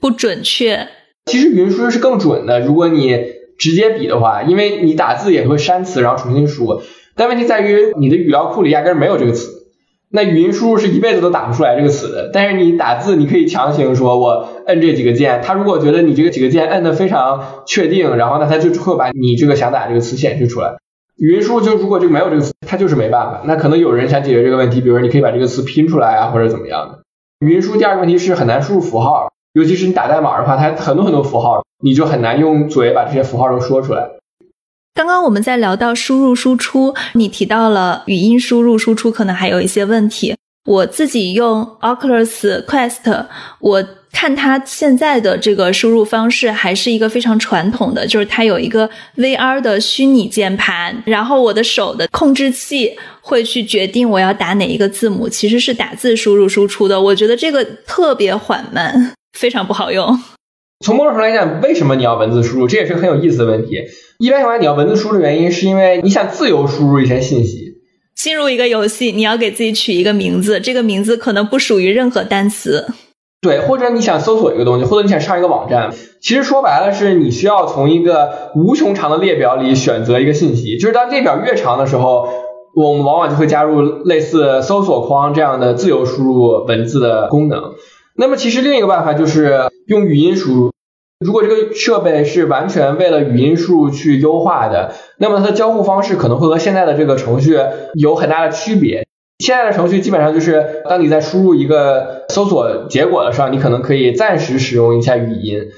不准确。其实语音输入是更准的，如果你直接比的话，因为你打字也会删词，然后重新输。但问题在于你的语料库里压根没有这个词，那语音输入是一辈子都打不出来这个词的。但是你打字，你可以强行说我摁这几个键，他如果觉得你这个几个键摁的非常确定，然后呢，他就会把你这个想打这个词显示出来。语音输入就如果就没有这个词，它就是没办法。那可能有人想解决这个问题，比如说你可以把这个词拼出来啊，或者怎么样的。语音输入第二个问题是很难输入符号。尤其是你打代码的话，它很多很多符号，你就很难用嘴把这些符号都说出来。刚刚我们在聊到输入输出，你提到了语音输入输出可能还有一些问题。我自己用 Oculus Quest，我看它现在的这个输入方式还是一个非常传统的，就是它有一个 VR 的虚拟键盘，然后我的手的控制器会去决定我要打哪一个字母，其实是打字输入输出的。我觉得这个特别缓慢。非常不好用。从某种程度来讲，为什么你要文字输入？这也是很有意思的问题。一般情况下，你要文字输入的原因，是因为你想自由输入一些信息。进入一个游戏，你要给自己取一个名字，这个名字可能不属于任何单词。对，或者你想搜索一个东西，或者你想上一个网站，其实说白了是你需要从一个无穷长的列表里选择一个信息。就是当列表越长的时候，我们往往就会加入类似搜索框这样的自由输入文字的功能。那么其实另一个办法就是用语音输入。如果这个设备是完全为了语音输入去优化的，那么它的交互方式可能会和现在的这个程序有很大的区别。现在的程序基本上就是，当你在输入一个搜索结果的时候，你可能可以暂时使用一下语音，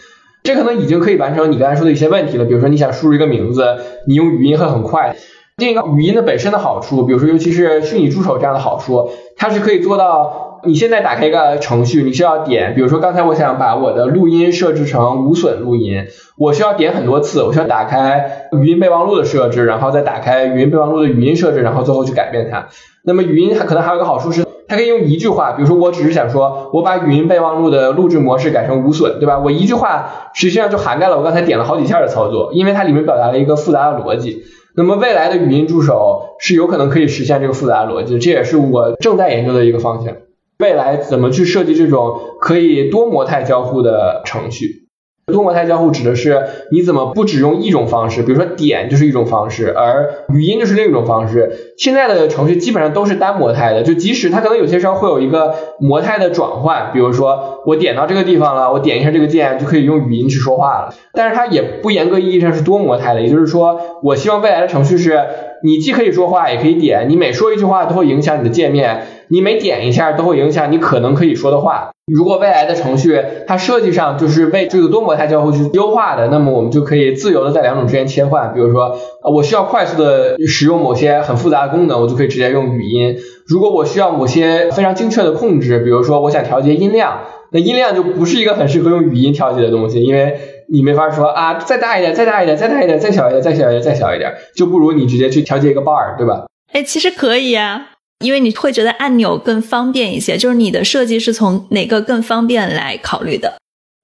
这可能已经可以完成你刚才说的一些问题了。比如说你想输入一个名字，你用语音会很快。另一个语音的本身的好处，比如说尤其是虚拟助手这样的好处，它是可以做到。你现在打开一个程序，你需要点，比如说刚才我想把我的录音设置成无损录音，我需要点很多次，我需要打开语音备忘录的设置，然后再打开语音备忘录的语音设置，然后最后去改变它。那么语音它可能还有一个好处是，它可以用一句话，比如说我只是想说，我把语音备忘录的录制模式改成无损，对吧？我一句话实际上就涵盖了我刚才点了好几下的操作，因为它里面表达了一个复杂的逻辑。那么未来的语音助手是有可能可以实现这个复杂的逻辑，这也是我正在研究的一个方向。未来怎么去设计这种可以多模态交互的程序？多模态交互指的是你怎么不只用一种方式，比如说点就是一种方式，而语音就是另一种方式。现在的程序基本上都是单模态的，就即使它可能有些时候会有一个模态的转换，比如说我点到这个地方了，我点一下这个键就可以用语音去说话了，但是它也不严格意义上是多模态的，也就是说，我希望未来的程序是你既可以说话也可以点，你每说一句话都会影响你的界面，你每点一下都会影响你可能可以说的话。如果未来的程序它设计上就是为这个多模态交互去优化的，那么我们就可以自由的在两种之间切换。比如说，我需要快速的使用某些很复杂的功能，我就可以直接用语音。如果我需要某些非常精确的控制，比如说我想调节音量，那音量就不是一个很适合用语音调节的东西，因为你没法说啊再大一点，再大一点，再大一点，再小一点，再小一点，再小一点，就不如你直接去调节一个 bar，对吧？哎，其实可以啊。因为你会觉得按钮更方便一些，就是你的设计是从哪个更方便来考虑的？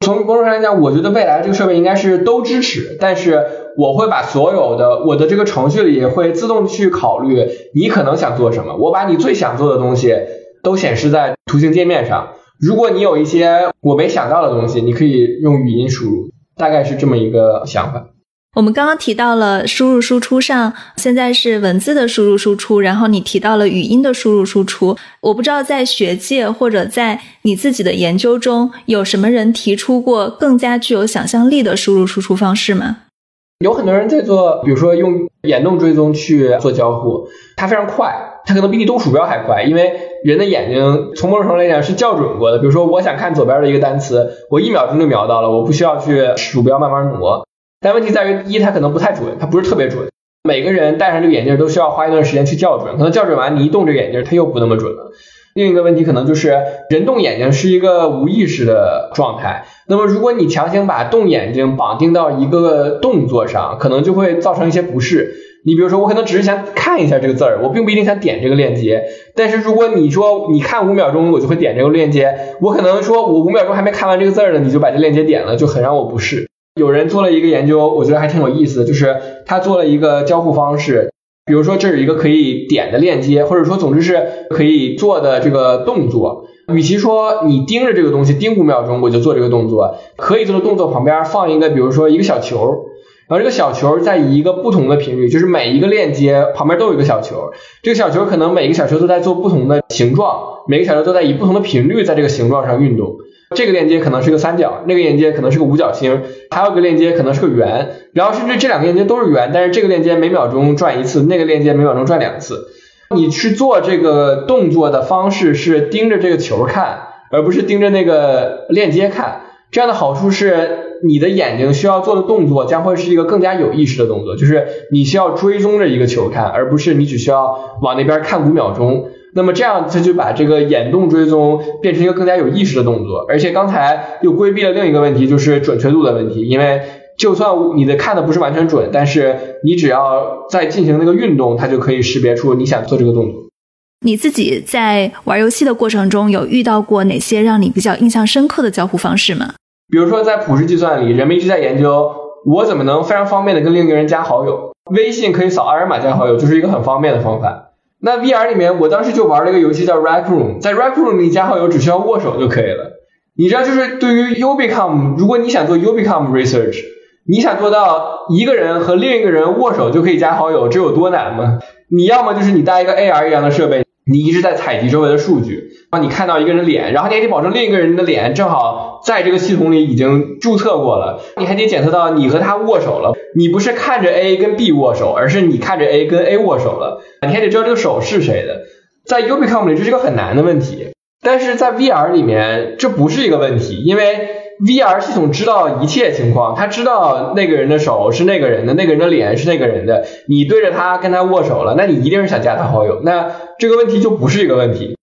从某种上来讲，我觉得未来这个设备应该是都支持，但是我会把所有的我的这个程序里会自动去考虑你可能想做什么，我把你最想做的东西都显示在图形界面上。如果你有一些我没想到的东西，你可以用语音输入，大概是这么一个想法。我们刚刚提到了输入输出上，现在是文字的输入输出，然后你提到了语音的输入输出。我不知道在学界或者在你自己的研究中，有什么人提出过更加具有想象力的输入输出方式吗？有很多人在做，比如说用眼动追踪去做交互，它非常快，它可能比你动鼠标还快，因为人的眼睛从某种程度来讲是校准过的。比如说我想看左边的一个单词，我一秒钟就瞄到了，我不需要去鼠标慢慢挪。但问题在于，一它可能不太准，它不是特别准。每个人戴上这个眼镜都需要花一段时间去校准，可能校准完你一动这个眼镜，它又不那么准了。另一个问题可能就是人动眼睛是一个无意识的状态，那么如果你强行把动眼睛绑定到一个动作上，可能就会造成一些不适。你比如说，我可能只是想看一下这个字儿，我并不一定想点这个链接。但是如果你说你看五秒钟，我就会点这个链接，我可能说我五秒钟还没看完这个字儿呢，你就把这链接点了，就很让我不适。有人做了一个研究，我觉得还挺有意思的，就是他做了一个交互方式，比如说这是一个可以点的链接，或者说总之是可以做的这个动作。与其说你盯着这个东西盯五秒钟，我就做这个动作，可以做的动作旁边放一个，比如说一个小球，然后这个小球在以一个不同的频率，就是每一个链接旁边都有一个小球，这个小球可能每个小球都在做不同的形状，每个小球都在以不同的频率在这个形状上运动。这个链接可能是个三角，那个链接可能是个五角星，还有个链接可能是个圆，然后甚至这两个链接都是圆，但是这个链接每秒钟转一次，那个链接每秒钟转两次。你去做这个动作的方式是盯着这个球看，而不是盯着那个链接看。这样的好处是，你的眼睛需要做的动作将会是一个更加有意识的动作，就是你需要追踪着一个球看，而不是你只需要往那边看五秒钟。那么这样，它就把这个眼动追踪变成一个更加有意识的动作，而且刚才又规避了另一个问题，就是准确度的问题。因为就算你的看的不是完全准，但是你只要在进行那个运动，它就可以识别出你想做这个动作。你自己在玩游戏的过程中，有遇到过哪些让你比较印象深刻的交互方式吗？比如说在普世计算里，人们一直在研究我怎么能非常方便的跟另一个人加好友。微信可以扫二维码加好友，就是一个很方便的方法。那 VR 里面，我当时就玩了一个游戏叫 Rec Room，在 Rec Room 里加好友只需要握手就可以了。你知道，就是对于 Ubicom，如果你想做 Ubicom Research，你想做到一个人和另一个人握手就可以加好友，这有多难吗？你要么就是你带一个 AR 一样的设备。你一直在采集周围的数据，然后你看到一个人脸，然后你还得保证另一个人的脸正好在这个系统里已经注册过了，你还得检测到你和他握手了，你不是看着 A 跟 B 握手，而是你看着 A 跟 A 握手了，你还得知道这个手是谁的，在 Ubicom 里这是个很难的问题，但是在 VR 里面这不是一个问题，因为。VR 系统知道一切情况，他知道那个人的手是那个人的，那个人的脸是那个人的。你对着他跟他握手了，那你一定是想加他好友，那这个问题就不是一个问题。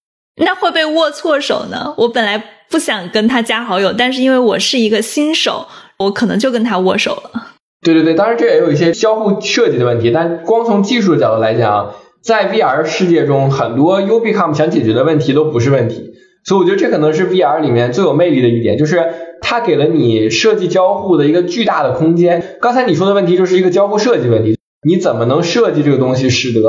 那会被握错手呢？我本来不想跟他加好友，但是因为我是一个新手，我可能就跟他握手了。对对对，当然这也有一些交互设计的问题，但光从技术的角度来讲，在 VR 世界中，很多 Ubicom 想解决的问题都不是问题。所以我觉得这可能是 VR 里面最有魅力的一点，就是它给了你设计交互的一个巨大的空间。刚才你说的问题就是一个交互设计问题，你怎么能设计这个东西，使得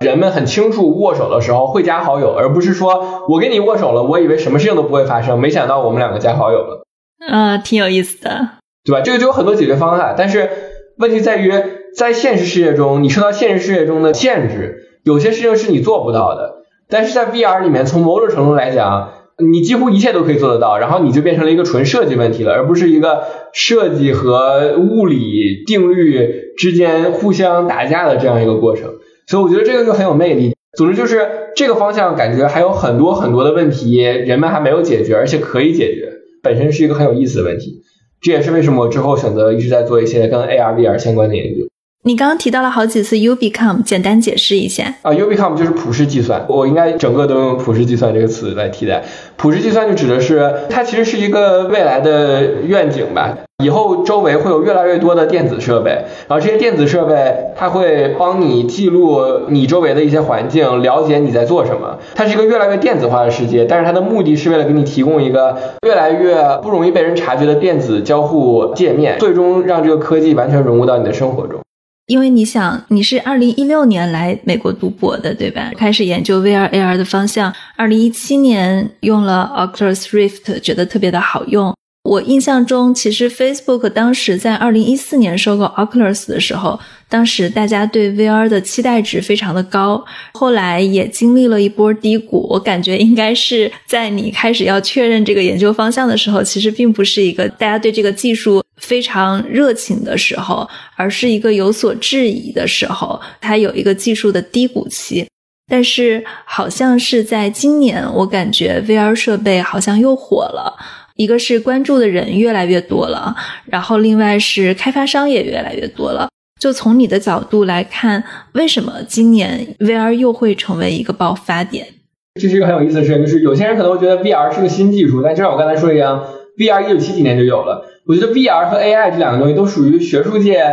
人们很清楚握手的时候会加好友，而不是说我跟你握手了，我以为什么事情都不会发生，没想到我们两个加好友了。嗯，挺有意思的，对吧？这个就有很多解决方案，但是问题在于在现实世界中，你受到现实世界中的限制，有些事情是你做不到的。但是在 VR 里面，从某种程度来讲，你几乎一切都可以做得到，然后你就变成了一个纯设计问题了，而不是一个设计和物理定律之间互相打架的这样一个过程。所以我觉得这个就很有魅力。总之就是这个方向，感觉还有很多很多的问题，人们还没有解决，而且可以解决，本身是一个很有意思的问题。这也是为什么我之后选择一直在做一些跟 AR、VR 相关的研究。你刚刚提到了好几次 Ubicom，简单解释一下啊。Ubicom 就是普世计算，我应该整个都用普世计算这个词来替代。普世计算就指的是它其实是一个未来的愿景吧。以后周围会有越来越多的电子设备，然后这些电子设备它会帮你记录你周围的一些环境，了解你在做什么。它是一个越来越电子化的世界，但是它的目的是为了给你提供一个越来越不容易被人察觉的电子交互界面，最终让这个科技完全融入到你的生活中。因为你想，你是二零一六年来美国读博的，对吧？开始研究 VR AR 的方向，二零一七年用了 Oculus Rift，觉得特别的好用。我印象中，其实 Facebook 当时在二零一四年收购 Oculus 的时候，当时大家对 VR 的期待值非常的高，后来也经历了一波低谷。我感觉应该是在你开始要确认这个研究方向的时候，其实并不是一个大家对这个技术非常热情的时候，而是一个有所质疑的时候，它有一个技术的低谷期。但是好像是在今年，我感觉 VR 设备好像又火了。一个是关注的人越来越多了，然后另外是开发商也越来越多了。就从你的角度来看，为什么今年 VR 又会成为一个爆发点？这是一个很有意思的事情，就是有些人可能会觉得 VR 是个新技术，但就像我刚才说一样，VR 一九七几年就有了。我觉得 VR 和 AI 这两个东西都属于学术界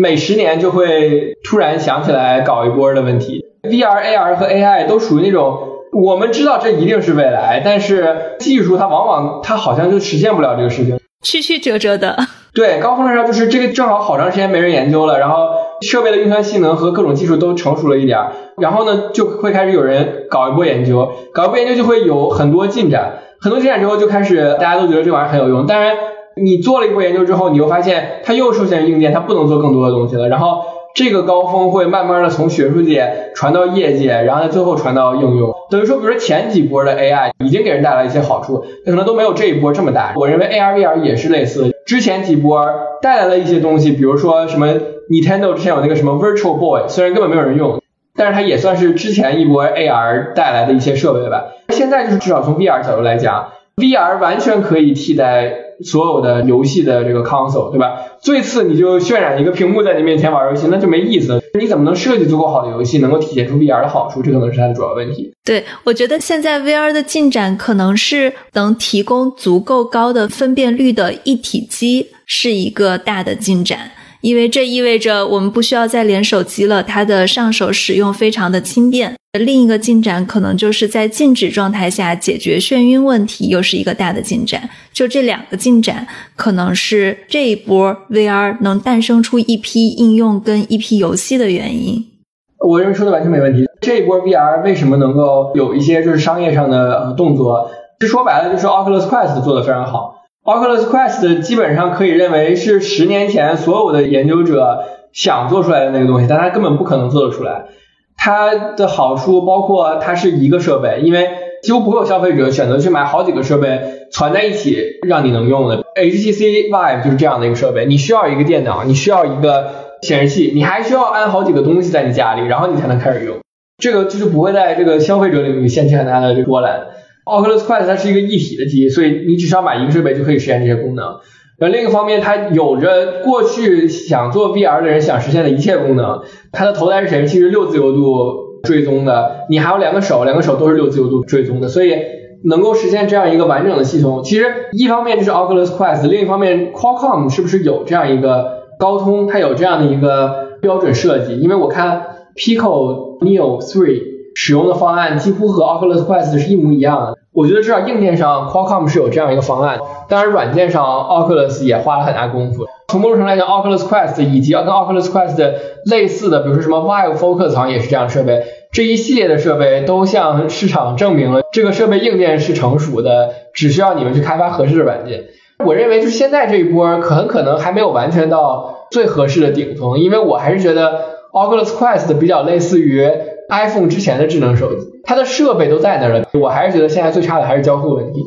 每十年就会突然想起来搞一波的问题。VR、AR 和 AI 都属于那种。我们知道这一定是未来，但是技术它往往它好像就实现不了这个事情，曲曲折折的。对，高峰的时候就是这个正好好长时间没人研究了，然后设备的运算性能和各种技术都成熟了一点，然后呢就会开始有人搞一波研究，搞一波研究就会有很多进展，很多进展之后就开始大家都觉得这玩意儿很有用，当然你做了一波研究之后，你又发现它又受限于硬件，它不能做更多的东西了，然后。这个高峰会慢慢的从学术界传到业界，然后最后传到应用。等于说，比如说前几波的 AI 已经给人带来一些好处，可能都没有这一波这么大。我认为 AR、VR 也是类似，之前几波带来了一些东西，比如说什么 Nintendo 之前有那个什么 Virtual Boy，虽然根本没有人用，但是它也算是之前一波 AR 带来的一些设备吧。现在就是至少从 VR 角度来讲，VR 完全可以替代。所有的游戏的这个 console，对吧？最次你就渲染一个屏幕在你面前玩游戏，那就没意思。你怎么能设计足够好的游戏，能够体现出 VR 的好处？这可能是它的主要问题。对，我觉得现在 VR 的进展可能是能提供足够高的分辨率的一体机，是一个大的进展。因为这意味着我们不需要再连手机了，它的上手使用非常的轻便。另一个进展可能就是在静止状态下解决眩晕问题，又是一个大的进展。就这两个进展，可能是这一波 VR 能诞生出一批应用跟一批游戏的原因。我认为说的完全没问题。这一波 VR 为什么能够有一些就是商业上的动作？这说白了就是 Oculus Quest 做的非常好。Oculus Quest 基本上可以认为是十年前所有的研究者想做出来的那个东西，但它根本不可能做得出来。它的好处包括它是一个设备，因为几乎不会有消费者选择去买好几个设备攒在一起让你能用的。HTC Vive 就是这样的一个设备，你需要一个电脑，你需要一个显示器，你还需要安好几个东西在你家里，然后你才能开始用。这个就是不会在这个消费者领域掀起很大的波澜。Oculus Quest 它是一个一体的机，所以你只需要买一个设备就可以实现这些功能。而另一方面，它有着过去想做 VR 的人想实现的一切功能。它的头戴式显示器是六自由度追踪的，你还有两个手，两个手都是六自由度追踪的，所以能够实现这样一个完整的系统。其实一方面就是 Oculus Quest，另一方面 Qualcomm 是不是有这样一个高通，它有这样的一个标准设计？因为我看 Pico Neo 3使用的方案几乎和 Oculus Quest 是一模一样的。我觉得至少硬件上 Qualcomm 是有这样一个方案，当然软件上 Oculus 也花了很大功夫。从某种程度来讲，Oculus Quest 以及跟 Oculus Quest 类似的，比如说什么 Vive Focus 好像也是这样的设备，这一系列的设备都向市场证明了这个设备硬件是成熟的，只需要你们去开发合适的软件。我认为就是现在这一波可很可能还没有完全到最合适的顶峰，因为我还是觉得 Oculus Quest 比较类似于 iPhone 之前的智能手机，它的设备都在那儿了，我还是觉得现在最差的还是交互问题。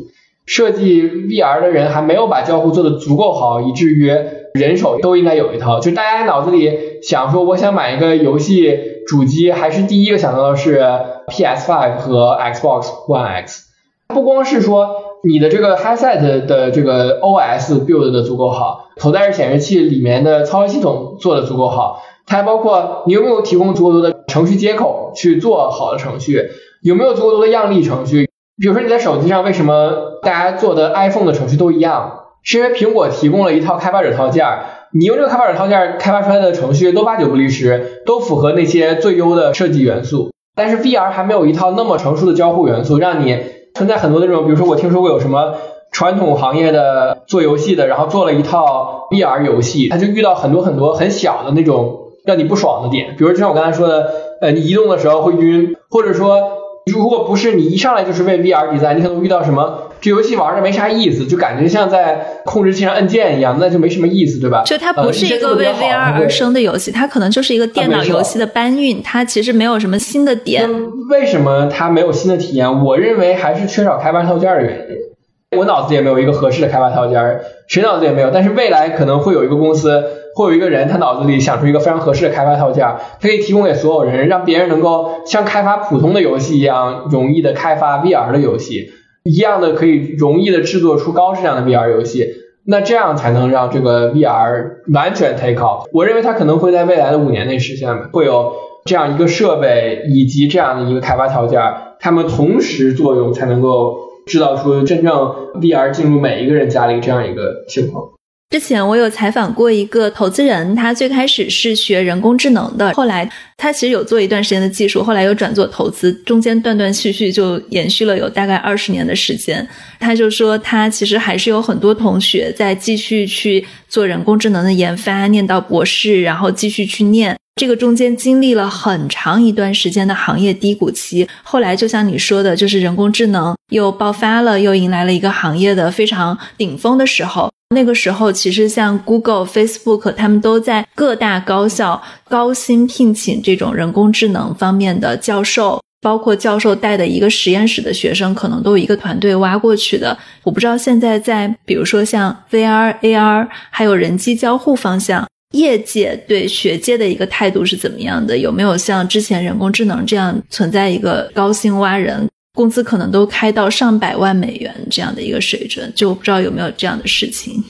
设计 VR 的人还没有把交互做得足够好，以至于人手都应该有一套。就大家脑子里想说，我想买一个游戏主机，还是第一个想到的是 PS5 和 Xbox One X。不光是说你的这个 headset 的这个 OS build 的足够好，头戴式显示器里面的操作系统做的足够好，它还包括你有没有提供足够多的程序接口去做好的程序，有没有足够多的样例程序。比如说你在手机上为什么大家做的 iPhone 的程序都一样？是因为苹果提供了一套开发者套件，你用这个开发者套件开发出来的程序都八九不离十，都符合那些最优的设计元素。但是 VR 还没有一套那么成熟的交互元素，让你存在很多那种，比如说我听说过有什么传统行业的做游戏的，然后做了一套 VR 游戏，他就遇到很多很多很小的那种让你不爽的点，比如就像我刚才说的，呃，你移动的时候会晕，或者说。如果不是你一上来就是为 VR 比赛，你可能遇到什么？这游戏玩着没啥意思，就感觉像在控制器上按键一样，那就没什么意思，对吧？就它不是一个为 VR 而生的游戏，它可能就是一个电脑游戏的搬运，它其实没有什么新的点。为什么它没有新的体验？我认为还是缺少开发套件的原因。我脑子也没有一个合适的开发套件，谁脑子也没有。但是未来可能会有一个公司。会有一个人，他脑子里想出一个非常合适的开发套件，他可以提供给所有人，让别人能够像开发普通的游戏一样容易的开发 VR 的游戏，一样的可以容易的制作出高质量的 VR 游戏。那这样才能让这个 VR 完全 take off。我认为它可能会在未来的五年内实现，会有这样一个设备以及这样的一个开发条件，它们同时作用，才能够制造出真正 VR 进入每一个人家里这样一个情况。之前我有采访过一个投资人，他最开始是学人工智能的，后来他其实有做一段时间的技术，后来又转做投资，中间断断续续就延续了有大概二十年的时间。他就说他其实还是有很多同学在继续去做人工智能的研发，念到博士，然后继续去念。这个中间经历了很长一段时间的行业低谷期，后来就像你说的，就是人工智能又爆发了，又迎来了一个行业的非常顶峰的时候。那个时候，其实像 Google、Facebook，他们都在各大高校高薪聘请这种人工智能方面的教授，包括教授带的一个实验室的学生，可能都有一个团队挖过去的。我不知道现在在，比如说像 VR、AR，还有人机交互方向。业界对学界的一个态度是怎么样的？有没有像之前人工智能这样存在一个高薪挖人，工资可能都开到上百万美元这样的一个水准？就我不知道有没有这样的事情。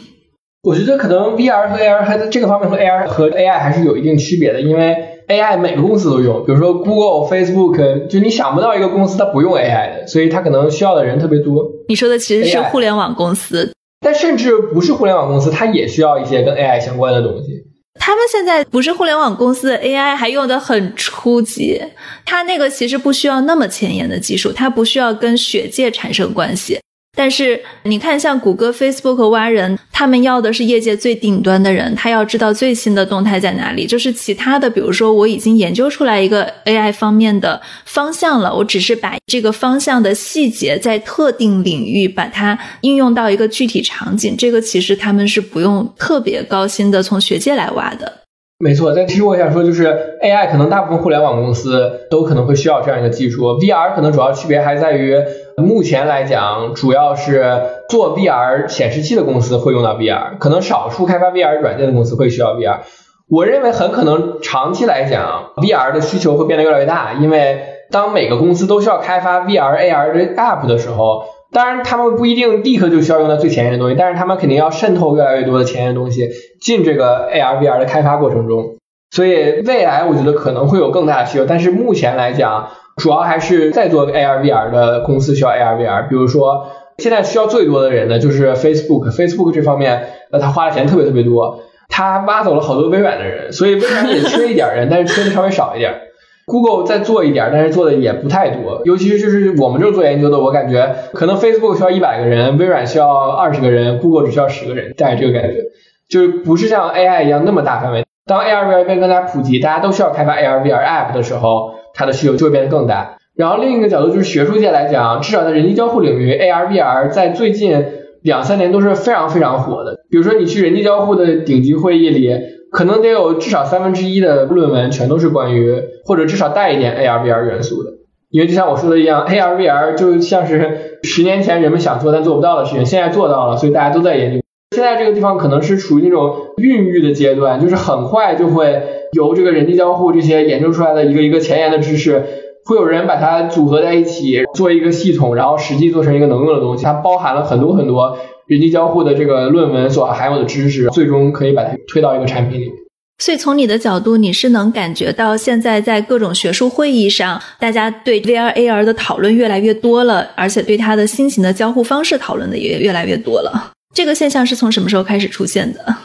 我觉得可能 VR 和 AR 还在这个方面和 AR 和 AI 还是有一定区别的，因为 AI 每个公司都用，比如说 Google、Facebook，就你想不到一个公司它不用 AI 的，所以它可能需要的人特别多。你说的其实是互联网公司，但甚至不是互联网公司，它也需要一些跟 AI 相关的东西。他们现在不是互联网公司的 AI 还用的很初级，它那个其实不需要那么前沿的技术，它不需要跟血界产生关系。但是你看，像谷歌、Facebook 挖人，他们要的是业界最顶端的人，他要知道最新的动态在哪里。就是其他的，比如说我已经研究出来一个 AI 方面的方向了，我只是把这个方向的细节在特定领域把它应用到一个具体场景，这个其实他们是不用特别高薪的从学界来挖的。没错，但其实我想说，就是 AI 可能大部分互联网公司都可能会需要这样一个技术，VR 可能主要区别还在于，目前来讲，主要是做 VR 显示器的公司会用到 VR，可能少数开发 VR 软件的公司会需要 VR。我认为很可能长期来讲，VR 的需求会变得越来越大，因为当每个公司都需要开发 VR、AR 的 App 的时候。当然，他们不一定立刻就需要用到最前沿的东西，但是他们肯定要渗透越来越多的前沿东西进这个 AR VR 的开发过程中。所以未来我觉得可能会有更大的需求，但是目前来讲，主要还是在做 AR VR 的公司需要 AR VR，比如说现在需要最多的人呢就是 Facebook，Facebook 这方面呃他花的钱特别特别多，他挖走了好多微软的人，所以微软也缺一点人，但是缺的稍微少一点。Google 再做一点，但是做的也不太多，尤其是就是我们这种做研究的，我感觉可能 Facebook 需要一百个人，微软需要二十个人，Google 只需要十个人，大概这个感觉，就是不是像 AI 一样那么大范围。当 AR VR 变更加普及，大家都需要开发 AR VR App 的时候，它的需求就会变得更大。然后另一个角度就是学术界来讲，至少在人机交互领域，AR VR 在最近两三年都是非常非常火的。比如说你去人机交互的顶级会议里。可能得有至少三分之一的论文全都是关于，或者至少带一点 AR VR 元素的，因为就像我说的一样，AR VR 就像是十年前人们想做但做不到的事情，现在做到了，所以大家都在研究。现在这个地方可能是处于那种孕育的阶段，就是很快就会由这个人机交互这些研究出来的一个一个前沿的知识，会有人把它组合在一起做一个系统，然后实际做成一个能用的东西，它包含了很多很多。人机交互的这个论文所含有的知识，最终可以把它推到一个产品里面。所以从你的角度，你是能感觉到现在在各种学术会议上，大家对 VR AR 的讨论越来越多了，而且对它的新型的交互方式讨论的也越来越多了。这个现象是从什么时候开始出现的？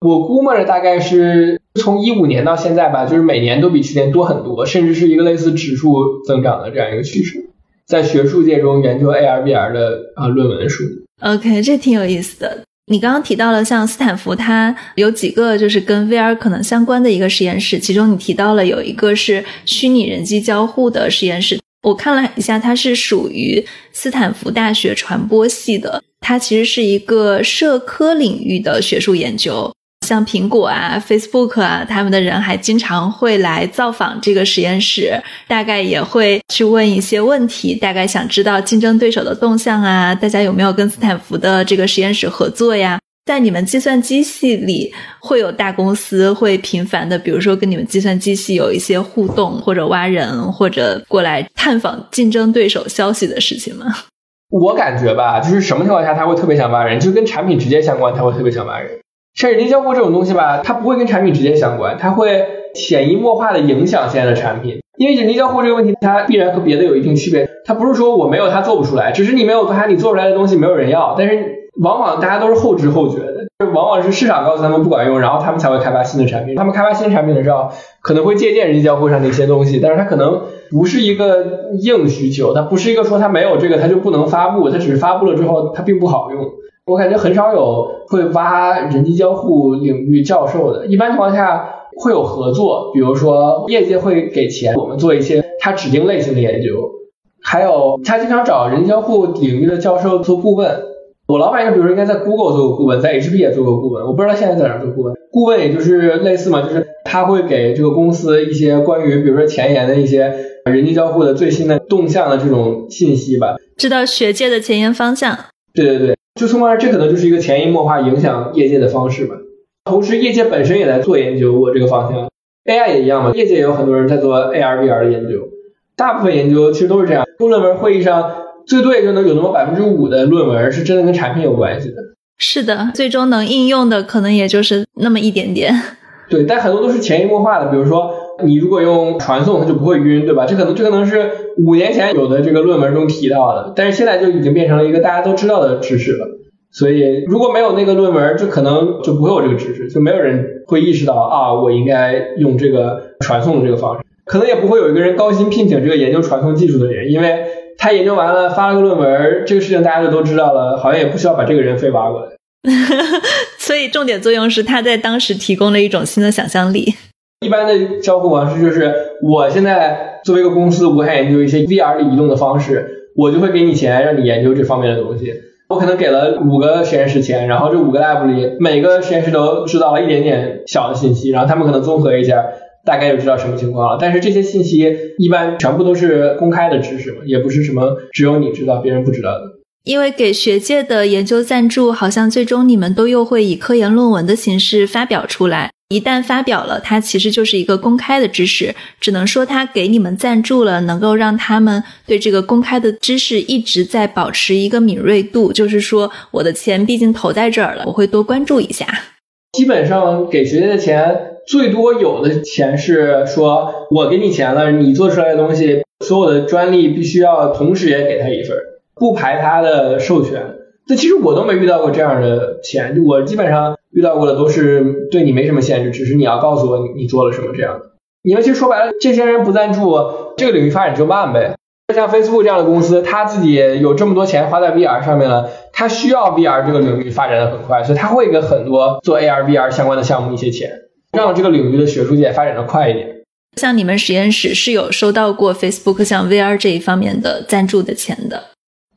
我估摸着大概是从一五年到现在吧，就是每年都比去年多很多，甚至是一个类似指数增长的这样一个趋势。在学术界中研究 AR VR 的啊论文数。OK，这挺有意思的。你刚刚提到了像斯坦福，它有几个就是跟 VR 可能相关的一个实验室，其中你提到了有一个是虚拟人机交互的实验室。我看了一下，它是属于斯坦福大学传播系的，它其实是一个社科领域的学术研究。像苹果啊、Facebook 啊，他们的人还经常会来造访这个实验室，大概也会去问一些问题，大概想知道竞争对手的动向啊，大家有没有跟斯坦福的这个实验室合作呀？在你们计算机系里，会有大公司会频繁的，比如说跟你们计算机系有一些互动，或者挖人，或者过来探访竞争对手消息的事情吗？我感觉吧，就是什么情况下他会特别想挖人，就跟产品直接相关，他会特别想挖人。像人机交互这种东西吧，它不会跟产品直接相关，它会潜移默化的影响现在的产品。因为人机交互这个问题，它必然和别的有一定区别。它不是说我没有它做不出来，只是你没有它，你做出来的东西没有人要。但是往往大家都是后知后觉的，就往往是市场告诉他们不管用，然后他们才会开发新的产品。他们开发新产品的时候，可能会借鉴人机交互上的一些东西，但是它可能不是一个硬需求，它不是一个说它没有这个它就不能发布，它只是发布了之后它并不好用。我感觉很少有会挖人机交互领域教授的，一般情况下会有合作，比如说业界会给钱，我们做一些他指定类型的研究，还有他经常找人机交互领域的教授做顾问。我老板就比如说应该在 Google 做过顾问，在 HP 也做过顾问，我不知道他现在在哪做顾问。顾问也就是类似嘛，就是他会给这个公司一些关于比如说前沿的一些人机交互的最新的动向的这种信息吧，知道学界的前沿方向。对对对。就从而这可能就是一个潜移默化影响业界的方式吧。同时，业界本身也在做研究，我这个方向，AI 也一样嘛。业界也有很多人在做 AR、VR 的研究。大部分研究其实都是这样。论文会议上，最多也就能有那么百分之五的论文是真的跟产品有关系的。是的，最终能应用的可能也就是那么一点点。对，但很多都是潜移默化的。比如说，你如果用传送，它就不会晕，对吧？这可能这可能是五年前有的这个论文中提到的，但是现在就已经变成了一个大家都知道的知识了。所以如果没有那个论文，就可能就不会有这个知识，就没有人会意识到啊，我应该用这个传送的这个方式。可能也不会有一个人高薪聘请这个研究传送技术的人，因为他研究完了发了个论文，这个事情大家就都知道了，好像也不需要把这个人非挖过来。所以重点作用是他在当时提供了一种新的想象力。一般的交互方式就是，我现在作为一个公司，我想研究一些 VR 里移动的方式，我就会给你钱，让你研究这方面的东西。我可能给了五个实验室钱，然后这五个 lab 里每个实验室都知道了一点点小的信息，然后他们可能综合一下，大概就知道什么情况了。但是这些信息一般全部都是公开的知识嘛，也不是什么只有你知道，别人不知道的。因为给学界的研究赞助，好像最终你们都又会以科研论文的形式发表出来。一旦发表了，它其实就是一个公开的知识，只能说它给你们赞助了，能够让他们对这个公开的知识一直在保持一个敏锐度，就是说我的钱毕竟投在这儿了，我会多关注一下。基本上给学界的钱最多有的钱是说，我给你钱了，你做出来的东西所有的专利必须要同时也给他一份，不排他的授权。这其实我都没遇到过这样的钱，我基本上遇到过的都是对你没什么限制，只是你要告诉我你做了什么这样的。你们其实说白了，这些人不赞助，这个领域发展就慢呗。像 Facebook 这样的公司，他自己有这么多钱花在 VR 上面了，他需要 VR 这个领域发展的很快，所以他会给很多做 AR、VR 相关的项目一些钱，让这个领域的学术界发展的快一点。像你们实验室是有收到过 Facebook 像 VR 这一方面的赞助的钱的？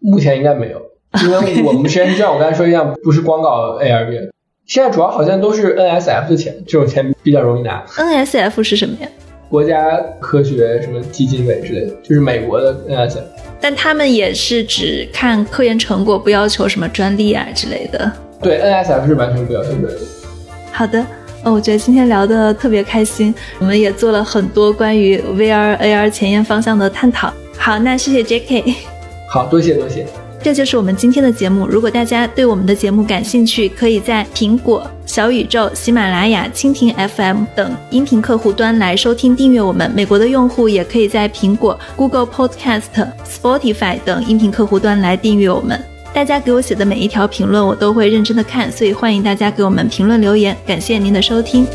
目前应该没有，因为我们实验室像我刚才说一样，不是光搞 AR、VR，现在主要好像都是 NSF 的钱，这种钱比较容易拿。NSF 是什么呀？国家科学什么基金委之类的，就是美国的 NSF，但他们也是只看科研成果，不要求什么专利啊之类的。对，NSF 是完全不要求专利。好的，呃，我觉得今天聊的特别开心，我们也做了很多关于 VR、AR 前沿方向的探讨。好，那谢谢 J.K。好多谢多谢。这就是我们今天的节目。如果大家对我们的节目感兴趣，可以在苹果、小宇宙、喜马拉雅、蜻蜓 FM 等音频客户端来收听订阅我们。美国的用户也可以在苹果、Google Podcast、Spotify 等音频客户端来订阅我们。大家给我写的每一条评论，我都会认真的看，所以欢迎大家给我们评论留言。感谢您的收听。